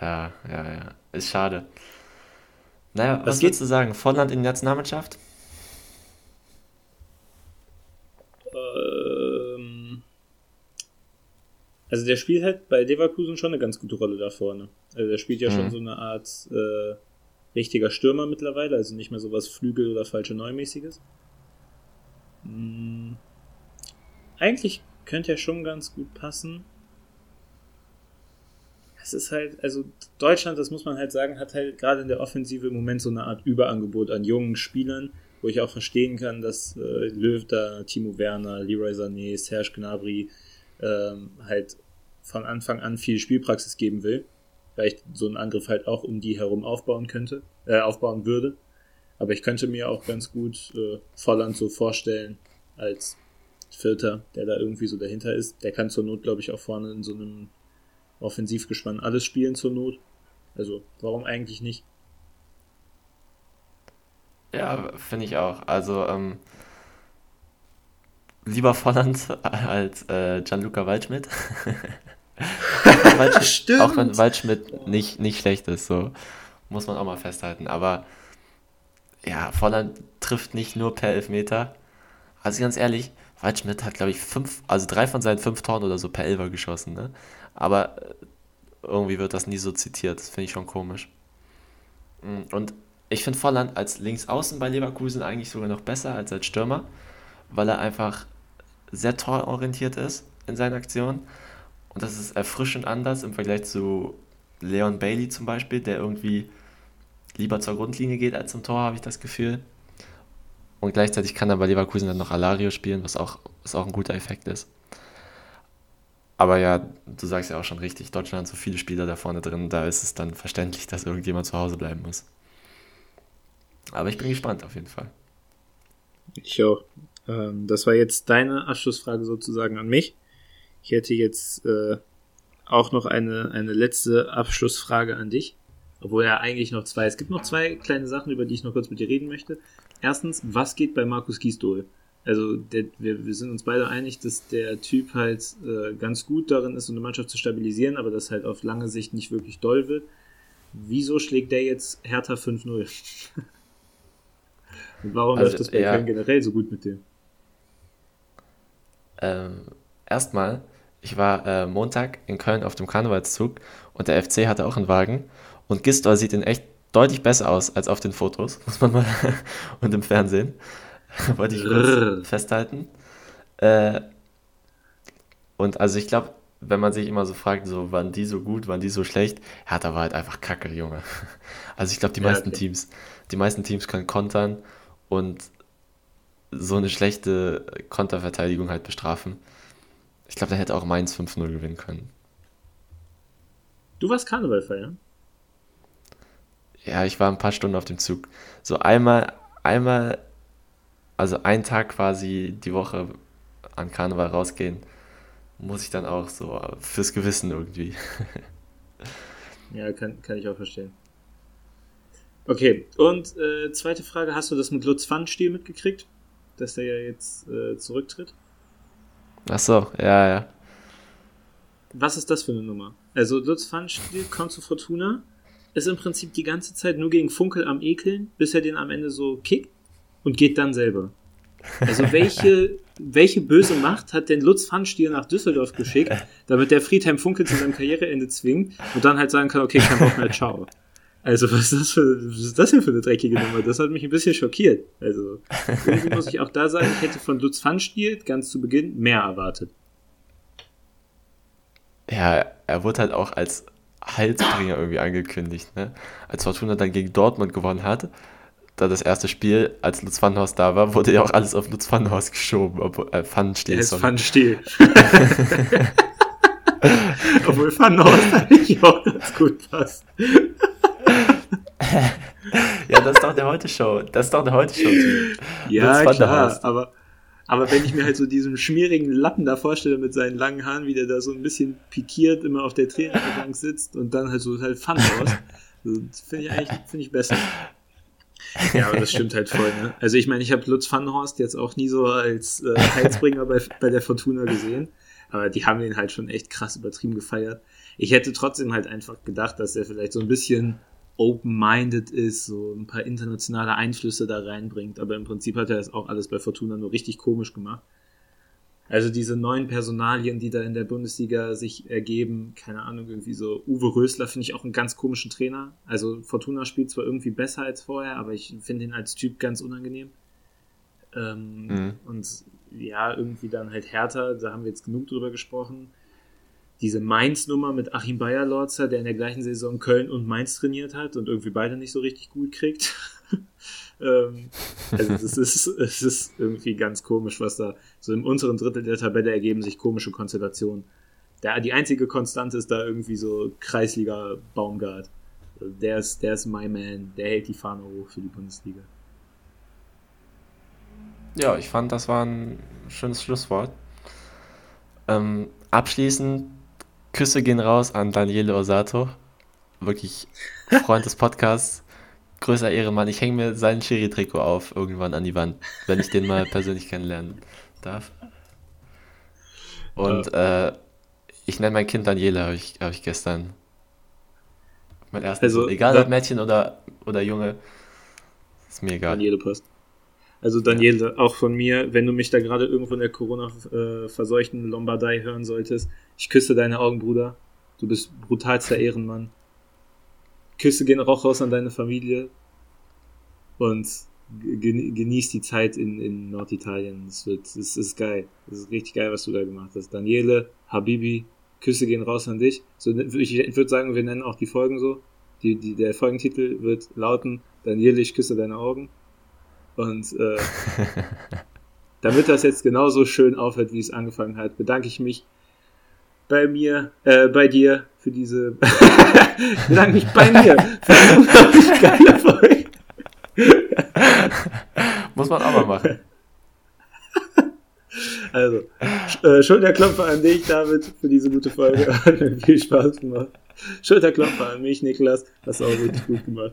Ja, ja, ja. Ist schade. Naja, was, was würdest du sagen? Volland in die Nationalmannschaft?
Ähm, also der spielt halt bei Leverkusen schon eine ganz gute Rolle da vorne. Also der spielt ja mhm. schon so eine Art äh, richtiger Stürmer mittlerweile, also nicht mehr so was Flügel- oder falsche Neumäßiges. Mhm. Eigentlich könnte er schon ganz gut passen. Es ist halt, also Deutschland, das muss man halt sagen, hat halt gerade in der Offensive im Moment so eine Art Überangebot an jungen Spielern, wo ich auch verstehen kann, dass äh, Löw da, Timo Werner, Leroy Sané, Serge Gnabry ähm, halt von Anfang an viel Spielpraxis geben will, weil ich so einen Angriff halt auch um die herum aufbauen könnte, äh, aufbauen würde. Aber ich könnte mir auch ganz gut äh, Volland so vorstellen als Vierter, der da irgendwie so dahinter ist. Der kann zur Not, glaube ich, auch vorne in so einem Offensivgespann alles spielen zur Not. Also, warum eigentlich nicht?
Ja, finde ich auch. Also, ähm, lieber Volland <laughs> als äh, Gianluca Waldschmidt. <laughs> Waldschmidt Stimmt. Auch wenn Waldschmidt nicht, nicht schlecht ist, so muss man auch mal festhalten. Aber ja, Volland trifft nicht nur per Elfmeter. Also ganz ehrlich, Waldschmidt hat, glaube ich, fünf, also drei von seinen fünf Toren oder so per Elfer geschossen, ne? Aber äh, irgendwie wird das nie so zitiert. Das finde ich schon komisch. Mm, und ich finde Volland als Linksaußen bei Leverkusen eigentlich sogar noch besser als als Stürmer, weil er einfach sehr tororientiert ist in seinen Aktionen. Und das ist erfrischend anders im Vergleich zu Leon Bailey zum Beispiel, der irgendwie lieber zur Grundlinie geht als zum Tor, habe ich das Gefühl. Und gleichzeitig kann er bei Leverkusen dann noch Alario spielen, was auch, was auch ein guter Effekt ist. Aber ja, du sagst ja auch schon richtig, Deutschland hat so viele Spieler da vorne drin, da ist es dann verständlich, dass irgendjemand zu Hause bleiben muss. Aber ich bin gespannt auf jeden Fall.
Ich auch. Ähm, das war jetzt deine Abschlussfrage sozusagen an mich. Ich hätte jetzt äh, auch noch eine, eine letzte Abschlussfrage an dich. Obwohl ja eigentlich noch zwei. Es gibt noch zwei kleine Sachen, über die ich noch kurz mit dir reden möchte. Erstens, was geht bei Markus Gisdol? Also der, wir, wir sind uns beide einig, dass der Typ halt äh, ganz gut darin ist, so eine Mannschaft zu stabilisieren, aber das halt auf lange Sicht nicht wirklich doll wird. Wieso schlägt der jetzt Hertha 5-0? <laughs> Und warum also, läuft das bei ja, Köln generell so gut mit dem?
Ähm, erstmal, ich war äh, Montag in Köln auf dem Karnevalszug und der FC hatte auch einen Wagen und Gisdol sieht in echt deutlich besser aus als auf den Fotos, <laughs> muss man mal <laughs> und im Fernsehen. <laughs> Wollte ich kurz festhalten. Äh, und also ich glaube, wenn man sich immer so fragt, so waren die so gut, waren die so schlecht, Hertha war halt einfach Kacke, Junge. <laughs> Also ich glaube, die ja, meisten okay. Teams, die meisten Teams können kontern und so eine schlechte Konterverteidigung halt bestrafen. Ich glaube, da hätte auch Mainz 5-0 gewinnen können.
Du warst Karneval feiern?
Ja, ich war ein paar Stunden auf dem Zug. So einmal, einmal also einen Tag quasi die Woche an Karneval rausgehen, muss ich dann auch so fürs Gewissen irgendwie. <laughs>
ja, kann, kann ich auch verstehen. Okay, und äh, zweite Frage, hast du das mit Lutz Pfannstiel mitgekriegt? Dass der ja jetzt äh, zurücktritt?
Ach so, ja, ja.
Was ist das für eine Nummer? Also Lutz Pfannstiel kommt zu Fortuna, ist im Prinzip die ganze Zeit nur gegen Funkel am Ekeln, bis er den am Ende so kickt und geht dann selber. Also welche, welche böse Macht hat denn Lutz Pfannstiel nach Düsseldorf geschickt, damit der Friedhelm Funkel zu seinem Karriereende zwingt und dann halt sagen kann, okay, kein Bock mehr, ciao. Also was ist, das für, was ist das denn für eine dreckige Nummer? Das hat mich ein bisschen schockiert. Also irgendwie muss ich auch da sagen, ich hätte von Lutz Pfannstiel ganz zu Beginn mehr erwartet.
Ja, er wurde halt auch als Halsbringer irgendwie angekündigt, ne? Als Fortuna dann gegen Dortmund gewonnen hat, da das erste Spiel, als Lutz Pfannhorst da war, wurde ja auch alles auf Lutz Pfannhorst geschoben. Obwohl, äh, Pfannenstiel.
ist Pfannenstiel. <laughs> obwohl Pfannhorst eigentlich auch ganz gut passt.
ja, das ist doch der Heute-Show. Das ist doch der Heute-Show.
Ja, klar, aber, aber wenn ich mir halt so diesen schmierigen Lappen da vorstelle mit seinen langen Haaren, wie der da so ein bisschen pikiert immer auf der Trainerbank sitzt und dann halt so halt Pfannhorst, <laughs> finde ich eigentlich find ich besser. Ja, aber das stimmt halt voll. Ne? Also ich meine, ich habe Lutz Pfannhorst jetzt auch nie so als äh, Heilsbringer bei, bei der Fortuna gesehen. Aber die haben den halt schon echt krass übertrieben gefeiert. Ich hätte trotzdem halt einfach gedacht, dass er vielleicht so ein bisschen open-minded ist, so ein paar internationale Einflüsse da reinbringt. Aber im Prinzip hat er das auch alles bei Fortuna nur richtig komisch gemacht. Also diese neuen Personalien, die da in der Bundesliga sich ergeben, keine Ahnung, irgendwie so Uwe Rösler finde ich auch einen ganz komischen Trainer. Also Fortuna spielt zwar irgendwie besser als vorher, aber ich finde ihn als Typ ganz unangenehm. Ähm, mhm. Und ja, irgendwie dann halt härter, da haben wir jetzt genug drüber gesprochen. Diese Mainz-Nummer mit Achim Bayerlorzer, der in der gleichen Saison Köln und Mainz trainiert hat und irgendwie beide nicht so richtig gut kriegt. <laughs> ähm, <laughs> also es ist, es ist irgendwie ganz komisch, was da so im unteren Drittel der Tabelle ergeben sich komische Konstellationen. Der, die einzige Konstante ist da irgendwie so Kreisliga Baumgart. Der ist, der ist my man, der hält die Fahne hoch für die Bundesliga.
Ja, ich fand, das war ein schönes Schlusswort. Ähm, abschließend, Küsse gehen raus an Daniele Osato. Wirklich Freund des Podcasts. Größer Ehrenmann. Ich hänge mir sein Chiri-Trikot auf irgendwann an die Wand, wenn ich den mal <laughs> persönlich kennenlernen darf. Und äh, ich nenne mein Kind Daniele, habe ich, hab ich gestern. Mein erstes also, Egal ob Mädchen oder, oder Junge, ist mir egal.
Daniele passt. Also Daniele, ja. auch von mir, wenn du mich da gerade irgendwo in der Corona-verseuchten Lombardei hören solltest, ich küsse deine Augen, Bruder. Du bist brutalster Ehrenmann. Küsse gehen auch raus an deine Familie und genieß die Zeit in, in Norditalien. Es wird, es ist geil. Es ist richtig geil, was du da gemacht hast. Daniele, Habibi, Küsse gehen raus an dich. So, ich würde sagen, wir nennen auch die Folgen so. Die, die, der Folgentitel wird lauten, Daniele, ich küsse deine Augen. Und äh, <laughs> damit das jetzt genauso schön aufhört, wie es angefangen hat, bedanke ich mich bei mir, äh, bei dir für diese, <laughs> bedanke mich bei mir für diese geile Folge. <laughs>
Muss man auch mal machen.
Also, äh, Schulterklopfer an dich, David, für diese gute Folge. <laughs> Hat mir viel Spaß gemacht. Schulterklopfer an mich, Niklas. Hast du auch richtig gut gemacht.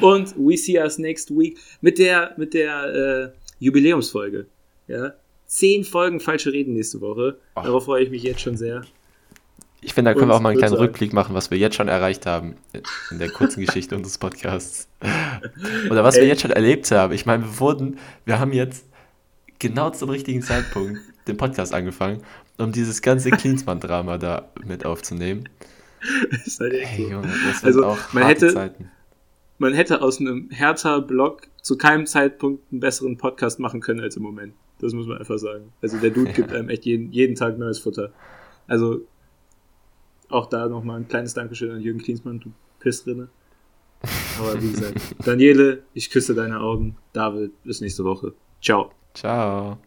Und we see us next week mit der, mit der äh, Jubiläumsfolge. Ja? Zehn Folgen falsche Reden nächste Woche. Ach. Darauf freue ich mich jetzt schon sehr.
Ich finde, da können Und wir auch mal einen kleinen Rückblick machen, was wir jetzt schon erreicht haben in der kurzen Geschichte unseres Podcasts. Oder was Ey. wir jetzt schon erlebt haben. Ich meine, wir wurden, wir haben jetzt genau zum richtigen Zeitpunkt den Podcast angefangen, um dieses ganze Klinsmann-Drama da mit aufzunehmen. <laughs>
ist halt so. Junge, das also, auch man hätte, Zeiten man hätte aus einem Hertha-Blog zu keinem Zeitpunkt einen besseren Podcast machen können als im Moment. Das muss man einfach sagen. Also der Dude gibt einem echt jeden, jeden Tag neues Futter. Also auch da nochmal ein kleines Dankeschön an Jürgen Klinsmann, du Pissrinne. Aber wie gesagt, <laughs> Daniele, ich küsse deine Augen. David, bis nächste Woche. Ciao.
Ciao.